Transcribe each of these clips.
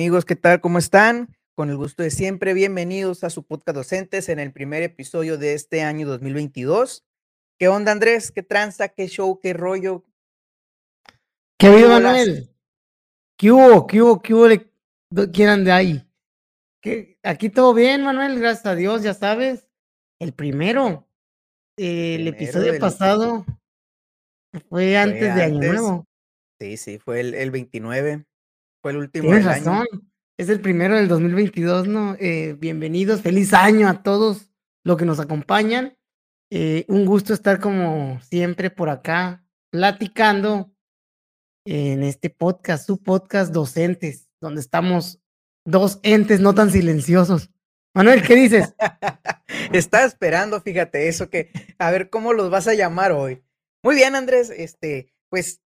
Amigos, ¿qué tal? ¿Cómo están? Con el gusto de siempre, bienvenidos a su podcast Docentes en el primer episodio de este año 2022. ¿Qué onda, Andrés? ¿Qué tranza? ¿Qué show? ¿Qué rollo? ¿Qué ha Manuel? ¿Qué hubo? ¿Qué hubo? ¿Qué hubo? ¿Quién anda ahí? ¿Qué? Aquí todo bien, Manuel, gracias a Dios, ya sabes. El primero, el episodio pasado fue antes de Año Nuevo. Sí, sí, fue el, el 29. Fue el último Tienes razón. Es el primero del 2022, ¿no? Eh, bienvenidos, feliz año a todos los que nos acompañan. Eh, un gusto estar como siempre por acá platicando en este podcast, su podcast Docentes, donde estamos dos entes no tan silenciosos. Manuel, ¿qué dices? Estaba esperando, fíjate, eso que, a ver cómo los vas a llamar hoy. Muy bien, Andrés, este, pues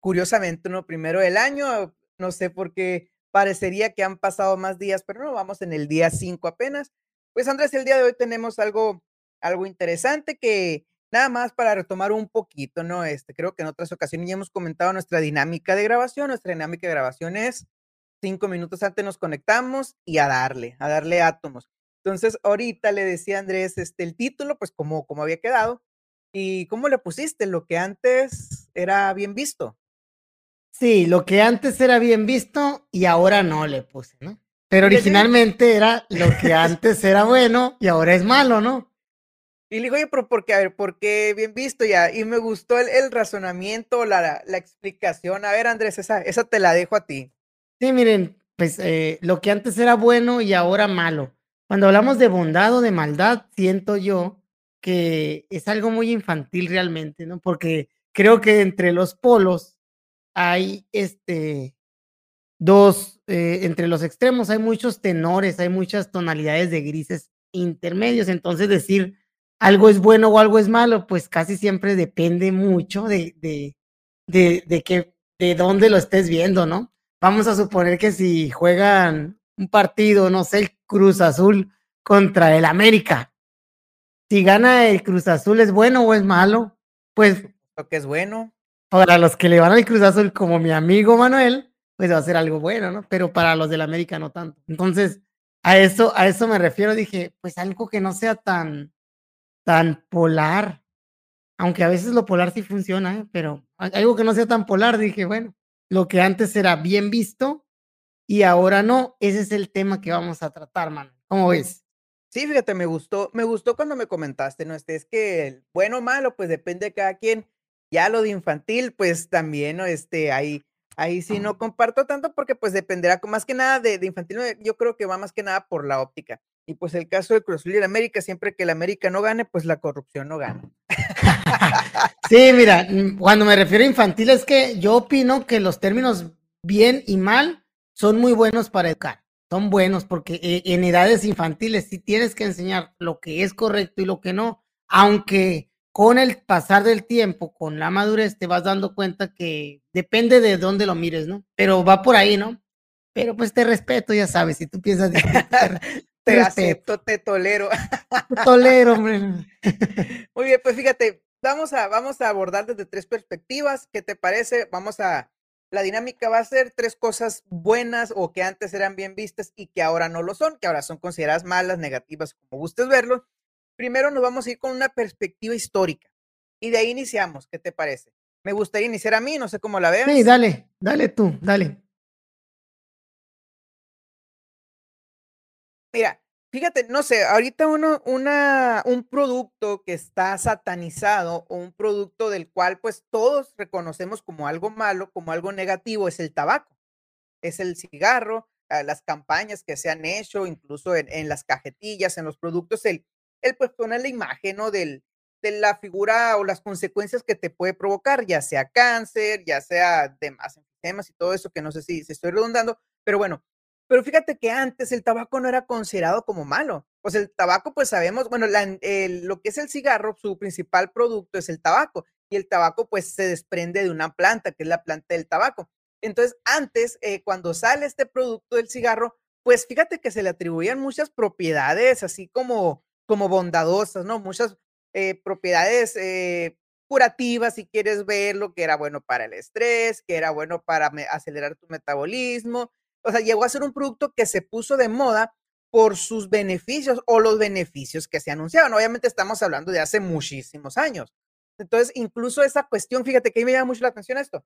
curiosamente, ¿no? Primero del año, no sé por qué parecería que han pasado más días, pero no, vamos en el día 5 apenas. Pues Andrés, el día de hoy tenemos algo, algo interesante que nada más para retomar un poquito, ¿no? Este, creo que en otras ocasiones ya hemos comentado nuestra dinámica de grabación. Nuestra dinámica de grabación es cinco minutos antes nos conectamos y a darle, a darle átomos. Entonces, ahorita le decía a Andrés este, el título, pues como, como había quedado. ¿Y cómo le pusiste? Lo que antes era bien visto. Sí, lo que antes era bien visto y ahora no le puse, ¿no? Pero originalmente era lo que antes era bueno y ahora es malo, ¿no? Y le digo, oye, pero ¿por qué? A ver, ¿por qué bien visto ya? Y me gustó el, razonamiento, la, la, explicación. A ver, Andrés, esa, esa te la dejo a ti. Sí, miren, pues eh, lo que antes era bueno y ahora malo. Cuando hablamos de bondad o de maldad, siento yo que es algo muy infantil realmente, ¿no? Porque creo que entre los polos hay este dos, eh, entre los extremos hay muchos tenores, hay muchas tonalidades de grises intermedios, entonces decir algo es bueno o algo es malo, pues casi siempre depende mucho de, de, de, de que, de dónde lo estés viendo, ¿no? Vamos a suponer que si juegan un partido, no sé, el Cruz Azul contra el América, si gana el Cruz Azul, ¿es bueno o es malo? Pues. Lo que es bueno. Para los que le van al Cruz Azul, como mi amigo Manuel, pues va a ser algo bueno, ¿no? Pero para los del América no tanto. Entonces, a eso, a eso me refiero. Dije, pues algo que no sea tan, tan polar. Aunque a veces lo polar sí funciona, ¿eh? pero algo que no sea tan polar, dije, bueno, lo que antes era bien visto y ahora no, ese es el tema que vamos a tratar, Manuel. ¿Cómo ves? Sí, fíjate, me gustó, me gustó cuando me comentaste, ¿no? Este es que bueno o malo, pues depende de cada quien. Ya lo de infantil, pues también, ¿no? Este, ahí, ahí sí no comparto tanto porque pues dependerá más que nada de, infantil, yo creo que va más que nada por la óptica. Y pues el caso de Cruz y el América, siempre que el América no gane, pues la corrupción no gana. sí, mira, mm, cuando me refiero a infantil es que yo opino que los términos bien y mal son muy buenos para educar. Son buenos porque eh, en edades infantiles sí tienes que enseñar lo que es correcto y lo que no, aunque con el pasar del tiempo, con la madurez, te vas dando cuenta que depende de dónde lo mires, ¿no? Pero va por ahí, ¿no? Pero pues te respeto, ya sabes, si tú piensas... te, acepto, te tolero. tolero, hombre. Muy bien, pues fíjate, vamos a, vamos a abordar desde tres perspectivas. ¿Qué te parece? Vamos a... La dinámica va a ser tres cosas buenas o que antes eran bien vistas y que ahora no lo son, que ahora son consideradas malas, negativas, como gustes verlo primero nos vamos a ir con una perspectiva histórica y de ahí iniciamos. ¿Qué te parece? Me gustaría iniciar a mí, no sé cómo la veas. Sí, dale, dale tú, dale. Mira, fíjate, no sé, ahorita uno, una, un producto que está satanizado o un producto del cual pues todos reconocemos como algo malo, como algo negativo, es el tabaco, es el cigarro, ah, las campañas que se han hecho, incluso en, en las cajetillas, en los productos, el, él pues pone la imagen, ¿no? Del, de la figura o las consecuencias que te puede provocar, ya sea cáncer, ya sea demás enfermedades y todo eso, que no sé si, se estoy redundando, pero bueno, pero fíjate que antes el tabaco no era considerado como malo. Pues el tabaco, pues sabemos, bueno, lo que es el cigarro, su principal producto es el tabaco, y el tabaco pues se desprende de una planta, que es la planta del tabaco. Entonces, antes, eh, cuando sale este producto del cigarro, pues fíjate que se le atribuían muchas propiedades, así como como bondadosas, ¿no? Muchas eh, propiedades eh, curativas, si quieres verlo, que era bueno para el estrés, que era bueno para acelerar tu metabolismo, O sea, llegó a ser un producto que se puso de moda por sus beneficios o los beneficios que se anunciaban. Obviamente estamos hablando de hace muchísimos años. Entonces, incluso esa cuestión, fíjate que a mí me llama mucho la atención esto.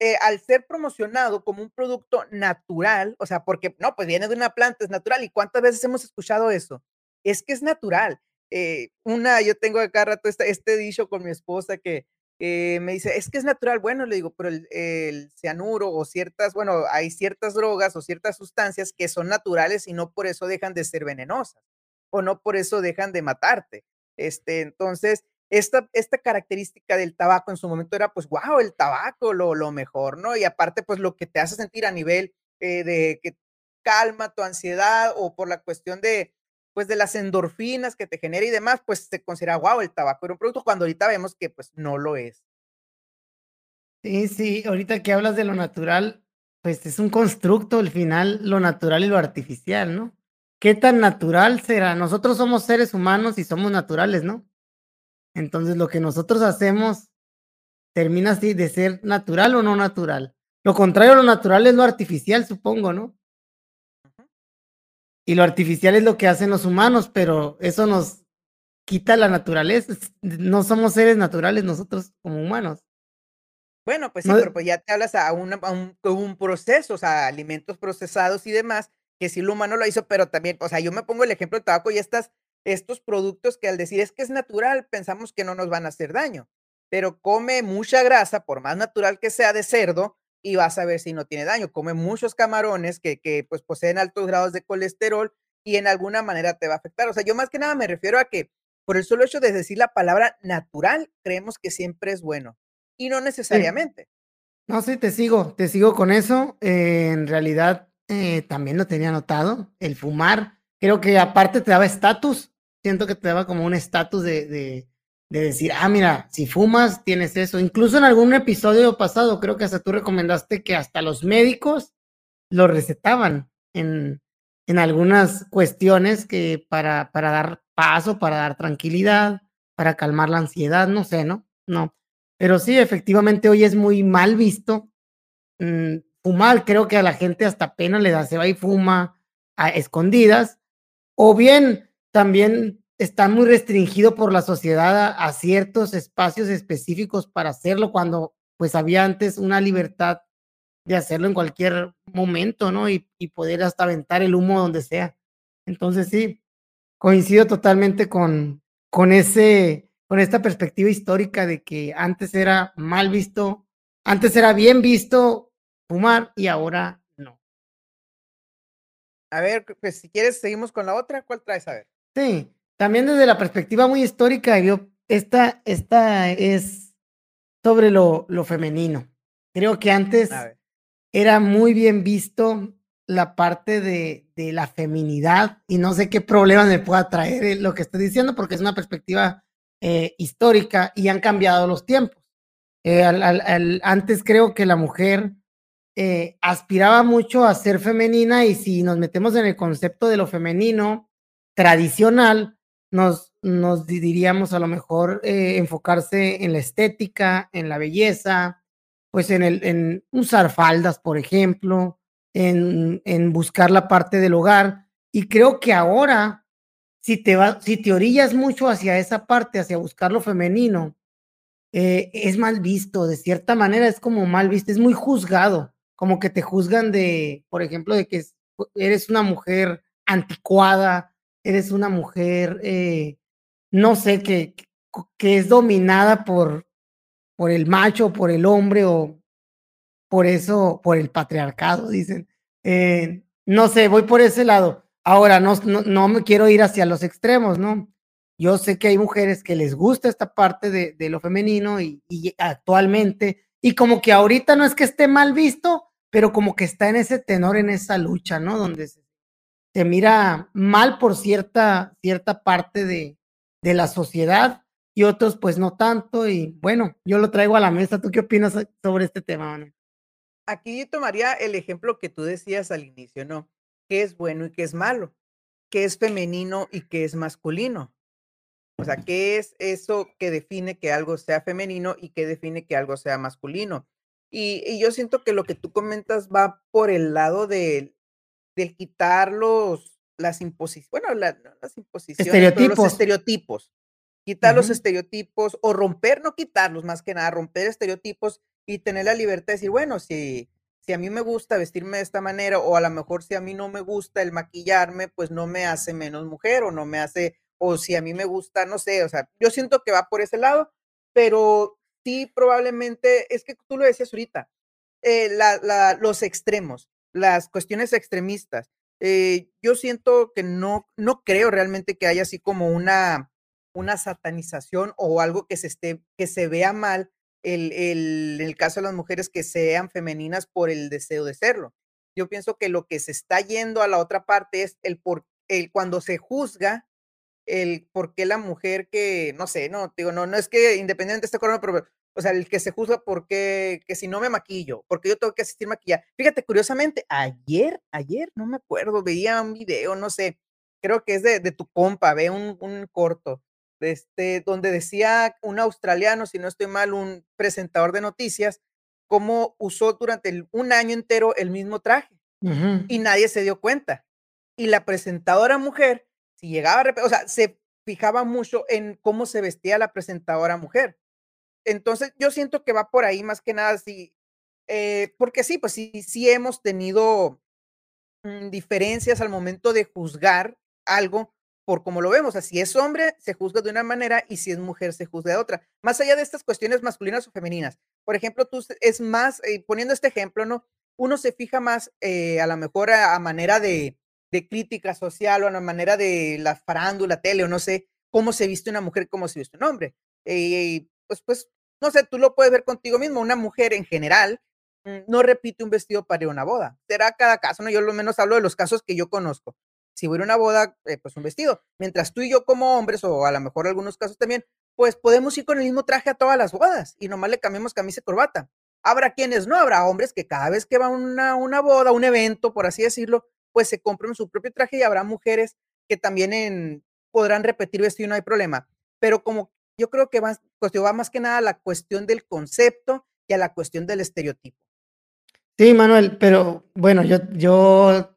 Eh, al ser promocionado como un producto natural, o sea, porque no, pues viene de una planta, es natural. ¿Y cuántas veces hemos escuchado eso? Es que es natural. Eh, una, yo tengo acá rato este, este dicho con mi esposa que me dice, es que es natural. Bueno, le digo, pero el, el, cianuro o ciertas, bueno, hay ciertas drogas o ciertas sustancias que son naturales y no por eso dejan de ser venenosas o no por eso dejan de matarte. Este, entonces, esta, esta característica del tabaco en su momento era, pues, wow, el tabaco, lo, lo mejor, ¿no? Y aparte, pues, lo que te hace sentir a nivel eh, de que calma tu ansiedad o por la cuestión de, pues, de las endorfinas que te genera y demás, pues, se considera, wow, el tabaco era un producto, cuando ahorita vemos que, pues, no lo es. Sí, sí, ahorita que hablas de lo natural, pues, es un constructo, al final, lo natural y lo artificial, ¿no? ¿Qué tan natural será? Nosotros somos seres humanos y somos naturales, ¿no? Entonces, lo que nosotros hacemos termina así de ser natural o no natural. Lo contrario lo natural es lo artificial, supongo, ¿no? Y lo artificial es lo que hacen los humanos, pero eso nos quita la naturaleza. No somos seres naturales nosotros como humanos. Bueno, pues sí, pero pues ya te hablas a, una, a un, un, proceso, o sea, alimentos procesados y demás, que sí lo humano lo hizo, pero también, o sea, yo me pongo el ejemplo de tabaco y estas estos productos que al decir es que es natural, pensamos que no nos van a hacer daño, pero come mucha grasa, por más natural que sea de cerdo, y vas a ver si no tiene daño. Come muchos camarones que, que pues poseen altos grados de colesterol y en alguna manera te va a afectar. O sea, yo más que nada me refiero a que por el solo hecho de decir la palabra natural, creemos que siempre es bueno y no necesariamente. No, sí, te sigo, te sigo con eso. Eh, en realidad, eh, también lo tenía notado, el fumar creo que aparte te daba estatus, siento que te daba como un estatus de, de, de, decir, ah, mira, si fumas, tienes eso. Incluso en algún episodio pasado, creo que hasta tú recomendaste que hasta los médicos lo recetaban en, en algunas cuestiones que para, para dar paso, para dar tranquilidad, para calmar la ansiedad, no sé, ¿no? No. Pero sí, efectivamente hoy es muy mal visto mm, fumar. Creo que a la gente hasta pena le da, se va y fuma a escondidas o bien también está muy restringido por la sociedad a, ciertos espacios específicos para hacerlo cuando pues había antes una libertad de hacerlo en cualquier momento, ¿no? Y, y poder hasta aventar el humo donde sea. Entonces sí, coincido totalmente con, con ese, con esta perspectiva histórica de que antes era mal visto, antes era bien visto fumar y ahora a ver, pues si quieres, seguimos con la otra. ¿Cuál traes? A ver. Sí, también desde la perspectiva muy histórica, yo, esta, esta es sobre lo, lo femenino. Creo que antes era muy bien visto la parte de, de, la feminidad y no sé qué problema me pueda traer eh, lo que estoy diciendo porque es una perspectiva eh, histórica y han cambiado los tiempos. Eh, al, al, antes creo que la mujer eh, aspiraba mucho a ser femenina y si nos metemos en el concepto de lo femenino tradicional, nos, nos diríamos a lo mejor eh, enfocarse en la estética, en la belleza, pues en, el, usar faldas, por ejemplo, en, en buscar la parte del hogar. Y creo que ahora, si te, va, si te orillas mucho hacia esa parte, hacia buscar lo femenino, eh, es mal visto, de cierta manera es como mal visto, es muy juzgado como que te juzgan de, por ejemplo, de que eres una mujer anticuada, eres una mujer, eh, no sé, que, que es dominada por, por el macho, por el hombre o por eso, por el patriarcado, dicen. Eh, no sé, voy por ese lado. Ahora, no, no, me quiero ir hacia los extremos, ¿no? Yo sé que hay mujeres que les gusta esta parte de, de lo femenino y, y, actualmente, y como que ahorita no es que esté mal visto, pero como que está en ese tenor, en esa lucha, ¿no? Donde se, mira mal por cierta, cierta parte de, de la sociedad y otros pues no tanto. Y bueno, yo lo traigo a la mesa. ¿Tú qué opinas sobre este tema? Aquí tomaría el ejemplo que tú decías al inicio, ¿no? ¿Qué es bueno y qué es malo? ¿Qué es femenino y qué es masculino? O sea, ¿qué es eso que define que algo sea femenino y qué define que algo sea masculino? Y, y, yo siento que lo que tú comentas va por el lado de, del quitar los las imposiciones, bueno, la no las imposiciones, pero los Estereotipos. estereotipos. Quitar los estereotipos o romper, no quitarlos, más que nada, romper estereotipos y tener la libertad de decir, bueno, si si a mí me gusta vestirme de esta manera, o a la mejor si a mí no me gusta el maquillarme, pues no me hace menos mujer, o no me hace o si a mí me gusta, no sé, o sea, yo siento que va por ese lado, pero sí, probablemente es que tú lo decías ahorita, eh, la la los extremos, las cuestiones extremistas. Eh, yo siento que no no creo realmente que haya así como una una satanización o algo que se esté que se vea mal el el el caso de las mujeres que sean femeninas por el deseo de serlo. Yo pienso que lo que se está yendo a la otra parte es el por el cuando se juzga el por qué la mujer que, no sé, no, digo, no no es que independientemente esté con o no, pero, o sea, el que se juzga por qué, que si no me maquillo, porque yo tengo que asistir maquillada. Fíjate, curiosamente, ayer ayer, no me acuerdo, veía un video, no sé, creo que es de de tu compa, ve un un corto, de este, donde decía un australiano, si no estoy mal, un presentador de noticias, cómo usó durante el un año entero el mismo traje, y nadie se dio cuenta. Y la presentadora mujer, si llegaba o sea, se fijaba mucho en cómo se vestía la presentadora mujer. Entonces, yo siento que va por ahí más que nada, sí, eh, porque sí, pues sí sí hemos tenido, mm, diferencias al momento de juzgar algo por cómo lo vemos. O sea, si es hombre, se juzga de una manera, y si es mujer, se juzga de otra. Más allá de estas cuestiones masculinas o femeninas. Por ejemplo, tú es más, eh, poniendo este ejemplo, ¿no? Uno se fija más, eh, a la mejor a a manera de de crítica social, o a la manera de la farándula, tele, o no sé, cómo se viste una mujer, cómo se viste un hombre. Eh, pues pues, no sé, tú lo puedes ver contigo mismo. Una mujer en general, mm, no repite un vestido para ir a una boda. Será cada caso, ¿no? Yo, lo menos, hablo de los casos que yo conozco. Si voy a una boda, eh, pues un vestido. Mientras tú y yo como hombres, o a la mejor algunos casos también, pues podemos ir con el mismo traje a todas las bodas, y nomás le cambiamos camisa y corbata. Habrá quienes no, habrá hombres que cada vez que va a una una boda, un evento, por así decirlo, pues se compran su propio traje, y habrá mujeres que también en podrán repetir vestido no hay problema. Pero como yo creo que pues, va más que nada a la cuestión del concepto y a la cuestión del estereotipo. Sí, Manuel, pero bueno, yo yo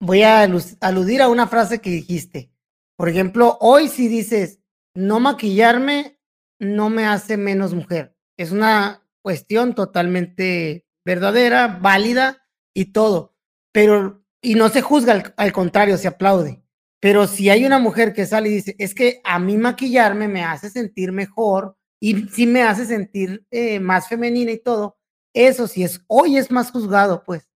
voy a aludir a una frase que dijiste. Por ejemplo, hoy si dices: "No maquillarme no me hace menos mujer". Es una cuestión totalmente verdadera, válida y todo, pero y no se juzga, al contrario, se aplaude. Pero si hay una mujer que sale y dice: "Es que a mí maquillarme me hace sentir mejor, y sí me hace sentir, eh, más femenina y todo", eso sí es hoy es más juzgado, pues,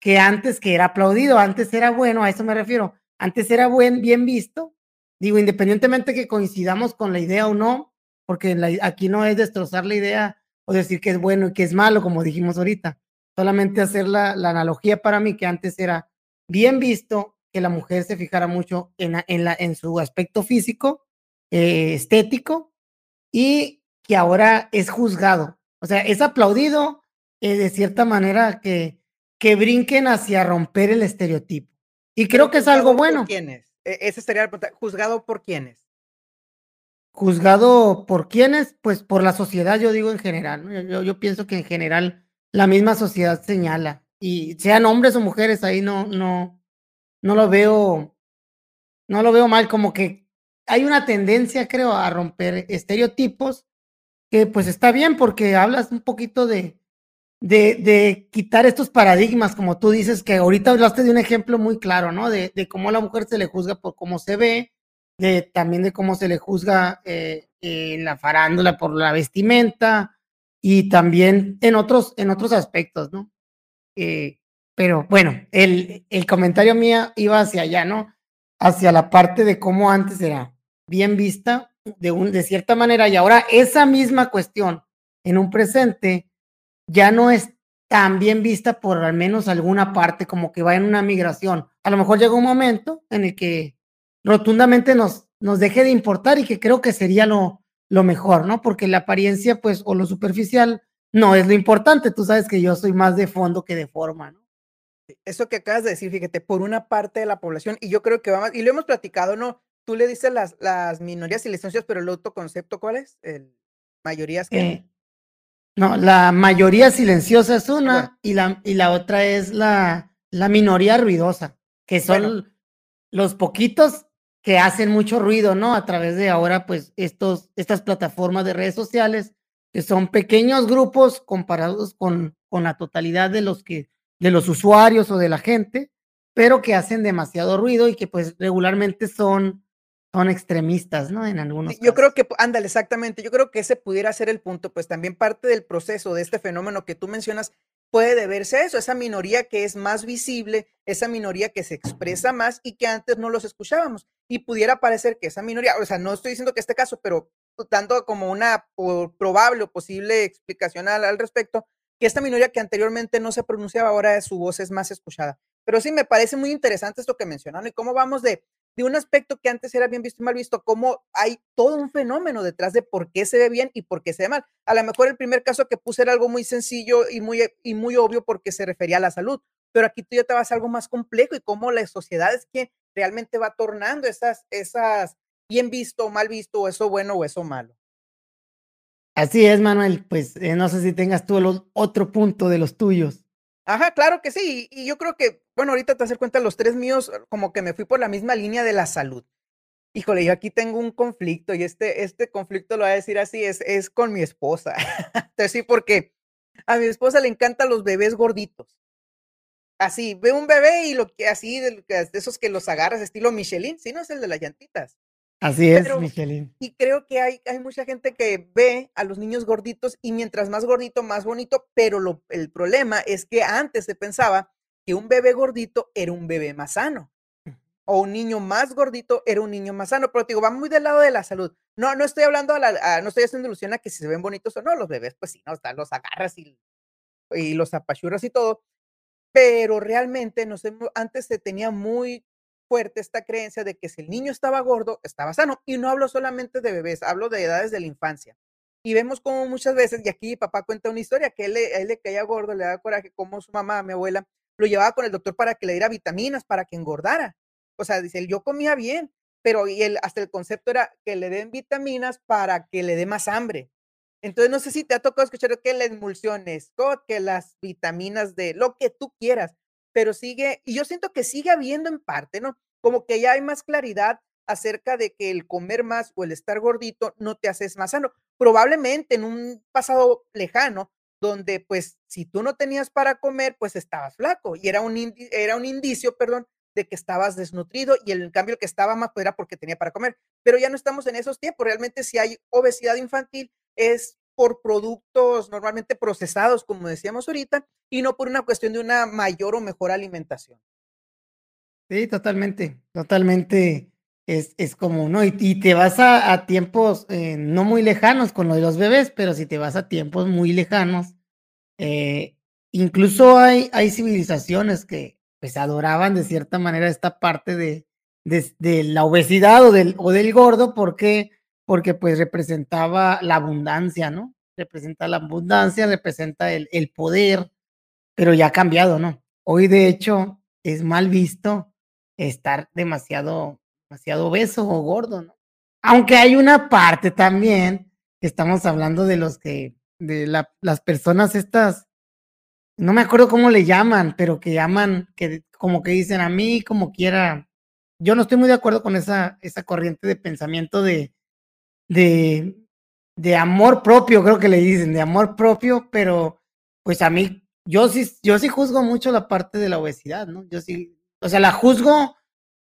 que antes que era aplaudido, antes era bueno, a eso me refiero. Antes era buen bien visto, digo, independientemente que coincidamos con la idea o no, porque aquí no es destrozar la idea, o decir que es bueno y que es malo, como dijimos ahorita. Solamente hacer la la analogía para mí, que antes era bien visto que la mujer se fijara mucho en en la en su aspecto físico, eh, estético, y que ahora es juzgado. O sea, es aplaudido, eh, de cierta manera que que brinquen hacia romper el estereotipo. Y creo que es algo ¿juzgado por bueno. quiénes? E esa sería la pregunta, ¿juzgado por quiénes? ¿Juzgado por quiénes? Pues, por la sociedad, yo digo en general. Yo yo pienso que en general la misma sociedad señala, y sean hombres o mujeres, ahí no no no lo veo no lo veo mal, como que hay una tendencia, creo, a romper estereotipos, que, pues, está bien, porque hablas un poquito de de quitar estos paradigmas, como tú dices, que ahorita hablaste de un ejemplo muy claro, ¿no? De cómo a la mujer se le juzga por cómo se ve, de también de cómo se le juzga, eh, en la farándula por la vestimenta, y también en otros en otros aspectos, ¿no? Eh, pero bueno, el el comentario mía iba hacia allá, ¿no? Hacia la parte de cómo antes era bien vista de un de cierta manera, y ahora esa misma cuestión en un presente ya no es tan bien vista por al menos alguna parte, como que va en una migración. A lo mejor llega un momento en el que rotundamente nos nos deje de importar, y que creo que sería lo lo mejor, ¿no? Porque la apariencia, pues, o lo superficial no es lo importante. Tú sabes que yo soy más de fondo que de forma, ¿no? Eso que acabas de decir, fíjate, por una parte de la población, y yo creo que va más y lo hemos platicado, ¿no? Tú le dices las las minorías silenciosas, pero el otro concepto, ¿cuál es? ¿El mayorías qué? Eh, no, la mayoría silenciosa es Ah, bueno. una, y la y la otra es la La minoría ruidosa, que Bueno. son los poquitos que hacen mucho ruido, ¿no? A través de ahora, pues, estos estas plataformas de redes sociales, que son pequeños grupos comparados con con la totalidad de los que de los usuarios o de la gente, pero que hacen demasiado ruido y que, pues, regularmente son son extremistas, ¿no? En algunos yo creo que ándale, exactamente. Yo creo que ese pudiera ser el punto, pues, también parte del proceso de este fenómeno que tú mencionas puede deberse a eso, esa minoría que es más visible, esa minoría que se expresa más y que antes no los escuchábamos. Y pudiera parecer que esa minoría, o sea, no estoy diciendo que este caso, pero dando como una probable o posible explicación al al respecto, que esta minoría que anteriormente no se pronunciaba, ahora su voz es más escuchada. Pero sí, me parece muy interesante esto que mencionan, ¿no? Y cómo vamos de de un aspecto que antes era bien visto y mal visto, cómo hay todo un fenómeno detrás de por qué se ve bien y por qué se ve mal. A la mejor el primer caso que puse era algo muy sencillo y muy y muy obvio porque se refería a la salud, pero aquí tú ya te vas a algo más complejo y cómo la sociedad es que realmente va tornando esas esas bien visto o mal visto, o eso bueno o eso malo. Así es, Manuel, pues, eh, no sé si tengas tú el otro punto de los tuyos. Ajá, claro que sí. Y yo creo que, bueno, ahorita te dar cuenta, los 3 míos, como que me fui por la misma línea de la salud. Híjole, yo aquí tengo un conflicto, y este este conflicto, lo voy a decir así, es es con mi esposa. Te voy a decir por qué. A mi esposa le encantan los bebés gorditos. Así, ve un bebé y lo que así, de esos que los agarras estilo Michelin, ¿sí, no? Es el de las llantitas. Así es, Pero Michelin. y creo que hay hay mucha gente que ve a los niños gorditos, y mientras más gordito, más bonito, pero lo el problema es que antes se pensaba que un bebé gordito era un bebé más sano, o un niño más gordito era un niño más sano, pero te digo, va muy del lado de la salud. No no estoy hablando a la a no estoy haciendo alusión a que si se ven bonitos o no, los bebés, pues sí, ¿no? Hasta los agarras y y los apachurras y todo, pero realmente nos hemo antes se tenía muy fuerte esta creencia de que si el niño estaba gordo, estaba sano, y no hablo solamente de bebés, hablo de edades de la infancia. Y vemos cómo muchas veces, y aquí papá cuenta una historia, que él él le caía gordo, le daba coraje, cómo su mamá, mi abuela, lo llevaba con el doctor para que le diera vitaminas, para que engordara. O sea, dice él: "Yo comía bien", pero y él hasta el concepto era que le den vitaminas para que le dé más hambre. Entonces, no sé si te ha tocado escuchar que la emulsión Scott, que las vitaminas de lo que tú quieras, pero sigue y yo siento que sigue habiendo en parte, ¿no? Como que ya hay más claridad acerca de que el comer más o el estar gordito no te haces más sano. Probablemente en un pasado lejano, donde, pues, si tú no tenías para comer, pues estabas flaco, y era un era un indicio, perdón, de que estabas desnutrido, y en cambio el que estaba más, pues, era porque tenía para comer. Pero ya no estamos en esos tiempos, realmente si hay obesidad infantil es por productos normalmente procesados, como decíamos ahorita, y no por una cuestión de una mayor o mejor alimentación. Sí, totalmente, totalmente es es común, ¿no? Y y te vas a a tiempos, eh, no muy lejanos con lo de los bebés, pero si te vas a tiempos muy lejanos, eh, incluso hay hay civilizaciones que, pues, adoraban de cierta manera esta parte de des de la obesidad o del o del gordo, ¿por qué? Porque, pues, representaba la abundancia, ¿no? Representa la abundancia, representa el el poder, pero ya ha cambiado, ¿no? Hoy, de hecho, es mal visto estar demasiado demasiado obeso o gordo, ¿no? Aunque hay una parte también, estamos hablando de los que de la las personas estas, no me acuerdo cómo le llaman, pero que llaman, que como que dicen: "A mí como quiera". Yo no estoy muy de acuerdo con esa esa corriente de pensamiento de de de amor propio, creo que le dicen, de amor propio, pero, pues, a mí, yo sí yo sí juzgo mucho la parte de la obesidad, ¿no? Yo sí, o sea, la juzgo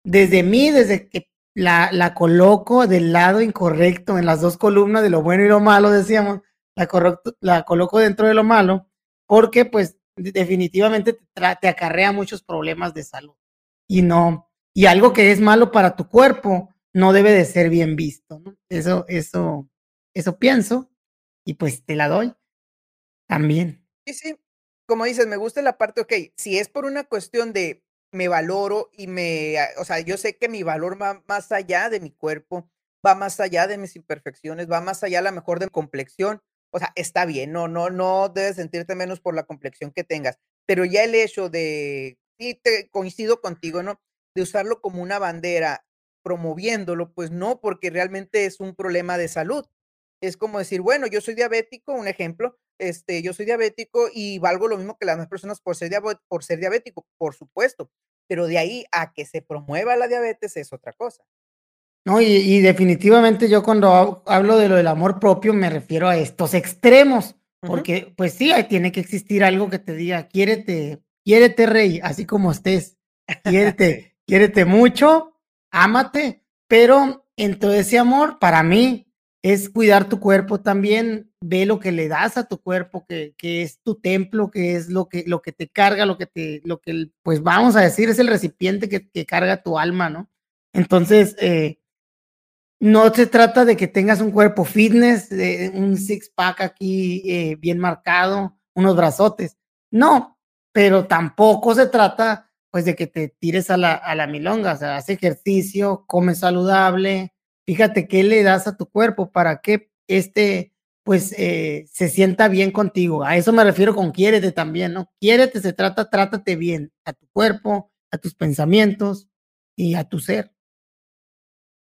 desde mí, desde que la la coloco del lado incorrecto en las 2 columnas de lo bueno y lo malo, decíamos, la correcto la coloco dentro de lo malo, porque, pues, de definitivamente te te acarrea muchos problemas de salud, y no y algo que es malo para tu cuerpo no debe de ser bien visto, ¿no? Eso eso eso pienso, y pues te la doy, también. Sí, sí, como dices, me gusta la parte, okey, si es por una cuestión de me valoro y me ah, o sea, yo sé que mi valor va más allá de mi cuerpo, va más allá de mis imperfecciones, va más allá a mejor de complexión, o sea, está bien, no no no debes sentirte menos por la complexión que tengas, pero ya el hecho de sí te coincido contigo, ¿no? De usarlo como una bandera, promoviéndolo, pues no, porque realmente es un problema de salud. Es como decir, bueno, yo soy diabético, un ejemplo, este, yo soy diabético y valgo lo mismo que las demás personas por ser por ser diabético, por supuesto, pero de ahí a que se promueva la diabetes es otra cosa. No, y y definitivamente yo cuando ha hablo de lo del amor propio me refiero a estos extremos, porque, pues sí, tiene que existir algo que te diga: "Quiérete quiérete, rey, así como estés, quiérete quiérete mucho, ámate", pero en todo ese amor, para mí, es cuidar tu cuerpo también, ve lo que le das a tu cuerpo, que que es tu templo, que es lo que lo que te carga, lo que te lo que pues, vamos a decir, es el recipiente que que carga tu alma, ¿no? Entonces, eh no se trata de que tengas un cuerpo fitness, eh, un six pack aquí, eh, bien marcado, unos brazotes. No, pero tampoco se trata, pues, de que te tires a la a la milonga, o sea, haz ejercicio, come saludable, fíjate qué le das a tu cuerpo para que, este, pues, eh, se sienta bien contigo. A eso me refiero con quiérete también, ¿no? Quiérete, se trata trátate bien a tu cuerpo, a tus pensamientos y a tu ser.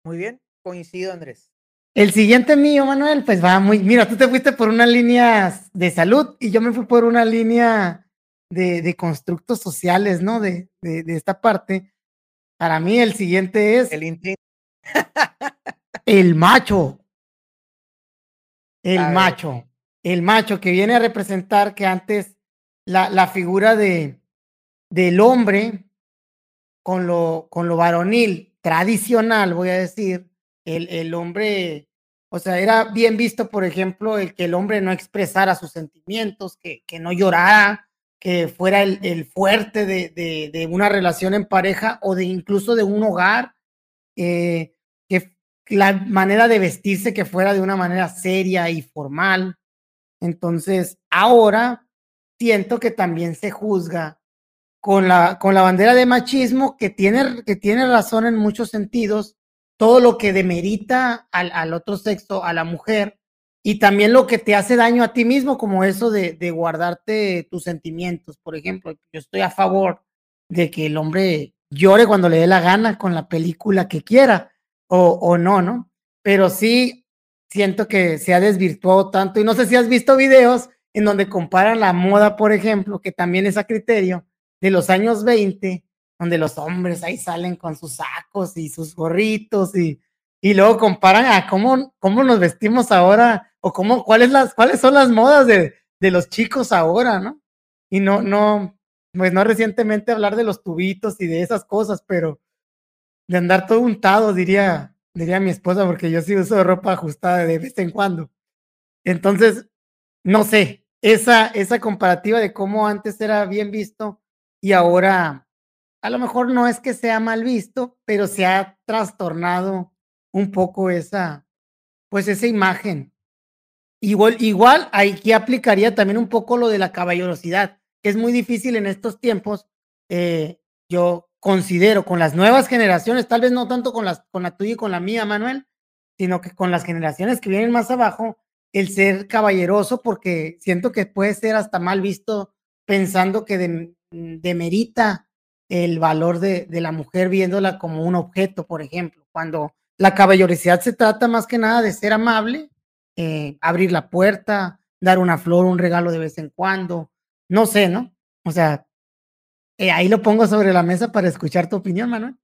Muy bien, coincido, Andrés. El siguiente mío, Manuel, pues va muy mira, tú te fuiste por unas líneas de salud y yo me fui por una línea de de constructos sociales, ¿no? De de de esta parte. Para mí, el siguiente es El macho. El A ver. macho, el macho que viene a representar que antes la la figura de del hombre con lo con lo varonil tradicional, voy a decir, el el hombre, o sea, era bien visto, por ejemplo, el que el hombre no expresara sus sentimientos, que que no llorara, que fuera el el fuerte de de de una relación en pareja o de incluso de un hogar, eh, que la manera de vestirse que fuera de una manera seria y formal. Entonces, ahora siento que también se juzga con la con la bandera de machismo que tiene que tiene razón en muchos sentidos, todo lo que demerita al al otro sexo, a la mujer, y también lo que te hace daño a ti mismo, como eso de de guardarte tus sentimientos. Por ejemplo, yo estoy a favor de que el hombre llore cuando le dé la gana con la película que quiera, o o no, ¿no? Pero sí siento que se ha desvirtuado tanto, y no sé si has visto videos en donde comparan la moda, por ejemplo, que también es a criterio, de los años 20, donde los hombres ahí salen con sus sacos y sus gorritos, y y luego comparan a cómo cómo nos vestimos ahora, o cómo cuáles las cuáles son las modas de de los chicos ahora, ¿no? Y no no, pues, no recientemente hablar de los tubitos y de esas cosas, pero de andar todo untado, diría diría mi esposa, porque yo sí uso ropa ajustada de vez en cuando. Entonces, no sé, esa esa comparativa de cómo antes era bien visto y ahora, a lo mejor no es que sea mal visto, pero se ha trastornado un poco esa, pues, esa imagen. Igual igual aquí aplicaría también un poco lo de la caballerosidad, que es muy difícil en estos tiempos, eh, yo considero con las nuevas generaciones, tal vez no tanto con las con la tuya y con la mía, Manuel, sino que con las generaciones que vienen más abajo, el ser caballeroso, porque siento que puede ser hasta mal visto pensando que dem demerita el valor de de la mujer viéndola como un objeto, por ejemplo, cuando la caballerosidad se trata más que nada de ser amable, eh, abrir la puerta, dar una flor, un regalo de vez en cuando, no sé, ¿no? O sea, eh, ahí lo pongo sobre la mesa para escuchar tu opinión, Manuel.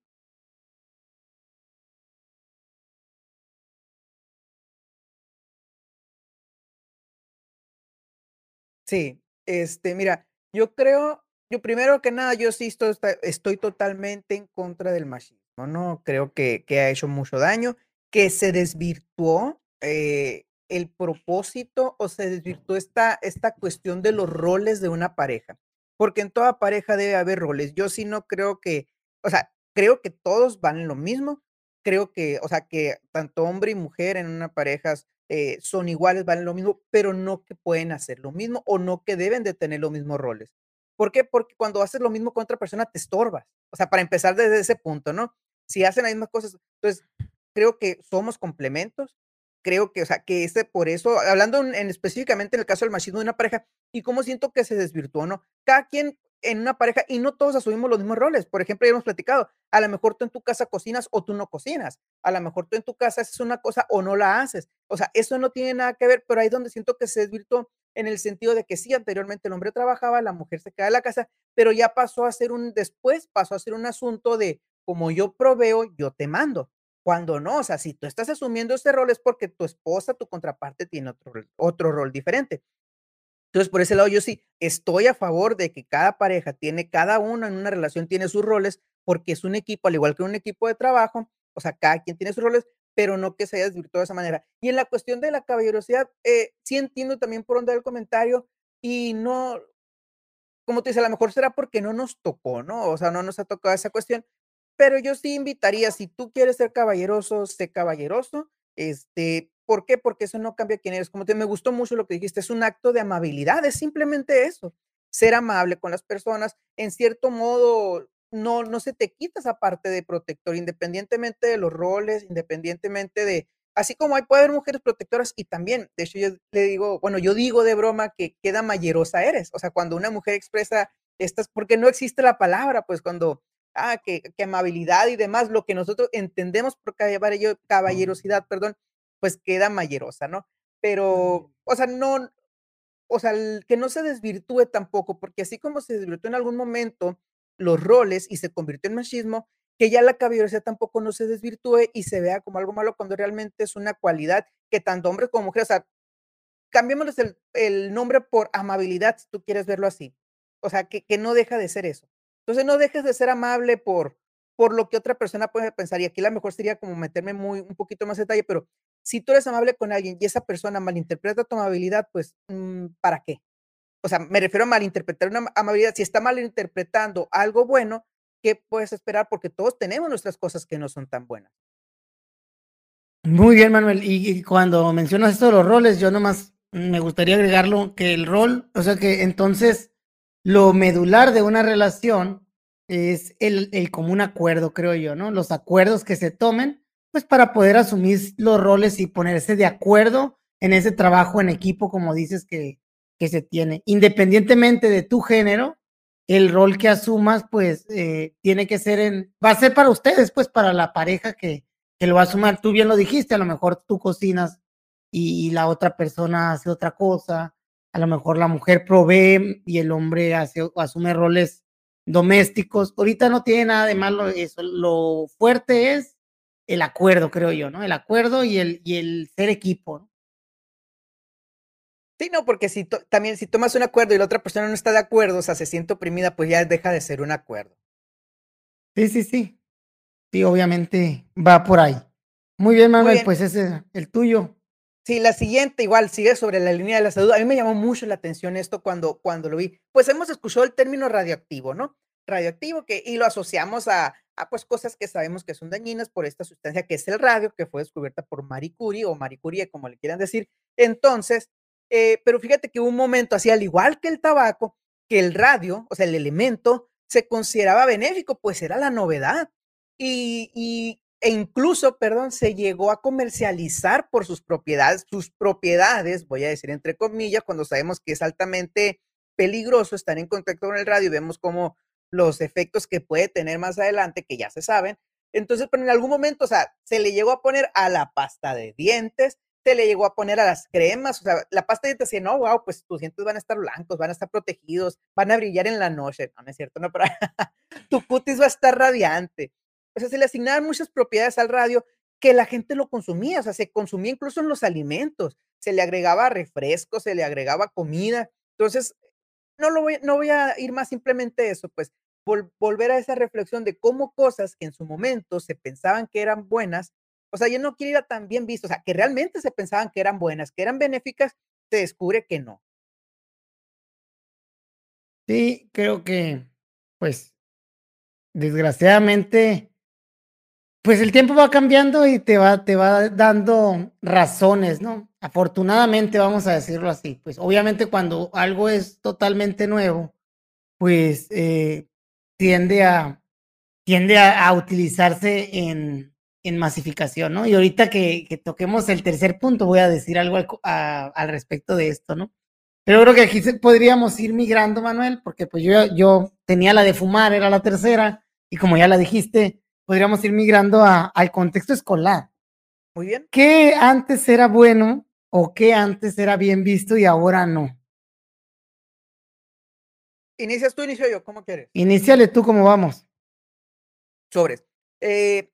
Sí, este, mira, yo creo yo primero que nada, yo sí esto esta estoy totalmente en contra del machismo, ¿no? Creo que que ha hecho mucho daño, que se desvirtuó, eh, el propósito o se desvirtuó esta esta cuestión de los roles de una pareja, porque en toda pareja debe haber roles. Yo sí no creo que o sea, creo que todos valen lo mismo, creo que, o sea, que tanto hombre y mujer en una parejas, eh, son iguales, valen lo mismo, pero no que pueden hacer lo mismo, o no que deben de tener los mismos roles. ¿Por qué? Porque cuando haces lo mismo con otra persona te estorbas. O sea, para empezar desde ese punto, ¿no? Si hacen las mismas cosas, entonces, creo que somos complementos, creo que, o sea, que ese por eso, hablando en en específicamente en el caso del machismo de una pareja, y cómo siento que se desvirtuó, ¿no? Cada quien en una pareja, y no todos asumimos los mismos roles. Por ejemplo, ya hemos platicado, a la mejor tú en tu casa cocinas o tú no cocinas, a la mejor tú en tu casa haces una cosa o no la haces. O sea, eso no tiene nada que ver, pero ahí donde siento que se desvirtuó, en el sentido de que sí, anteriormente el hombre trabajaba, la mujer se queda en la casa, pero ya pasó a ser un después, pasó a ser un asunto de como yo proveo, yo te mando. Cuando no, o sea, si tú estás asumiendo ese rol es porque tu esposa, tu contraparte tiene otro, otro rol diferente. Entonces, por ese lado, yo sí estoy a favor de que cada pareja tiene, cada uno en una relación tiene sus roles, porque es un equipo, al igual que un equipo de trabajo, o sea, cada quien tiene sus roles, pero no que se haya desvirtuado de esa manera. Y en la cuestión de la caballerosidad, eh, sí entiendo también por dónde el comentario y no, como te dice, a lo mejor será porque no nos tocó, ¿no? O sea, no nos ha tocado esa cuestión, pero yo sí invitaría, si tú quieres ser caballeroso, sé caballeroso, este, ¿Por qué? Porque eso no cambia quién eres. Como te me gustó mucho lo que dijiste, es un acto de amabilidad, es simplemente eso, ser amable con las personas, en cierto modo, no, no se te quita esa parte de protector, independientemente de los roles, independientemente de, así como hay, puede haber mujeres protectoras y también, de hecho yo le digo, bueno, yo digo de broma que queda mayerosa eres, o sea, cuando una mujer expresa estas, porque no existe la palabra, pues cuando, ah, que, que amabilidad y demás, lo que nosotros entendemos por caballerosidad, perdón, pues queda mayerosa, ¿no? Pero, o sea, no, o sea, que no se desvirtúe tampoco, porque así como se desvirtuó en algún momento los roles y se convirtió en machismo, que ya la caballerosidad tampoco no se desvirtúe y se vea como algo malo cuando realmente es una cualidad que tanto hombres como mujeres, o sea, cambiémosles el, el nombre por amabilidad, si tú quieres verlo así. O sea, que, que no deja de ser eso. Entonces, no dejes de ser amable por, por lo que otra persona puede pensar. Y aquí la mejor sería como meterme muy, un poquito más detalle, pero si tú eres amable con alguien y esa persona malinterpreta tu amabilidad, pues, mm, ¿para qué? O sea, me refiero a malinterpretar una amabilidad. Si está malinterpretando algo bueno, ¿qué puedes esperar? Porque todos tenemos nuestras cosas que no son tan buenas. Muy bien, Manuel. Y, cuando mencionas esto de los roles, yo nomás me gustaría agregarlo que el rol, o sea que entonces lo medular de una relación es el, el común acuerdo, creo yo, ¿no? Los acuerdos que se tomen pues para poder asumir los roles y ponerse de acuerdo en ese trabajo en equipo, como dices que, que se tiene. Independientemente de tu género, el rol que asumas, pues eh, tiene que ser en, va a ser para ustedes, pues para la pareja que, que lo va a asumir. Tú bien lo dijiste, a lo mejor tú cocinas y, la otra persona hace otra cosa, a lo mejor la mujer provee y el hombre hace, asume roles domésticos. Ahorita no tiene nada de malo eso, lo fuerte es el acuerdo, creo yo, ¿no? El acuerdo y el, y el ser equipo, ¿no? Sí, no, porque si también si tomas un acuerdo y la otra persona no está de acuerdo, o sea, se siente oprimida, pues ya deja de ser un acuerdo. Sí, sí, sí. Sí, obviamente va por ahí. Muy bien, Manuel, pues ese es el tuyo. Sí, la siguiente igual sigue sobre la línea de la salud. A mí me llamó mucho la atención esto cuando, cuando lo vi. Pues hemos escuchado el término radioactivo, ¿no? Radioactivo que, y lo asociamos a, a pues cosas que sabemos que son dañinas por esta sustancia que es el radio, que fue descubierta por Marie Curie o Marie Curie, como le quieran decir. Entonces, eh, pero fíjate que un momento así, al igual que el tabaco, que el radio, o sea, el elemento, se consideraba benéfico, pues era la novedad. Y, y, e incluso, perdón, se llegó a comercializar por sus propiedades, sus propiedades, voy a decir entre comillas, cuando sabemos que es altamente peligroso estar en contacto con el radio y vemos cómo los efectos que puede tener más adelante, que ya se saben. Entonces, pero en algún momento, o sea, se le llegó a poner a la pasta de dientes, se le llegó a poner a las cremas, o sea, la pasta de dientes decía, no, wow, pues tus dientes van a estar blancos, van a estar protegidos, van a brillar en la noche. No, no es cierto, no, pero tu cutis va a estar radiante. O sea, se le asignaban muchas propiedades al radio que la gente lo consumía, o sea, se consumía incluso en los alimentos, se le agregaba refresco, se le agregaba comida. Entonces, no, lo voy, no voy a ir más simplemente eso, pues volver a esa reflexión de cómo cosas que en su momento se pensaban que eran buenas, o sea, yo no quiero ir a tan bien visto, o sea, que realmente se pensaban que eran buenas, que eran benéficas, se descubre que no. Sí, creo que, pues, desgraciadamente, pues el tiempo va cambiando y te va, te va dando razones, ¿no? Afortunadamente, vamos a decirlo así. Pues obviamente cuando algo es totalmente nuevo, pues eh, tiende a, tiende a, utilizarse en, en, masificación, ¿no? Y ahorita que, que, toquemos el tercer punto, voy a decir algo al, al, respecto de esto, ¿no? Pero creo que aquí podríamos ir migrando, Manuel, porque pues yo, yo tenía la de fumar, era la tercera, y como ya la dijiste, podríamos ir migrando a, al contexto escolar. Muy bien. ¿Qué antes era bueno o qué antes era bien visto y ahora no? ¿Inicias tú, inicio yo? ¿Cómo quieres? Iníciale tú, ¿cómo vamos? Sobres. Eh,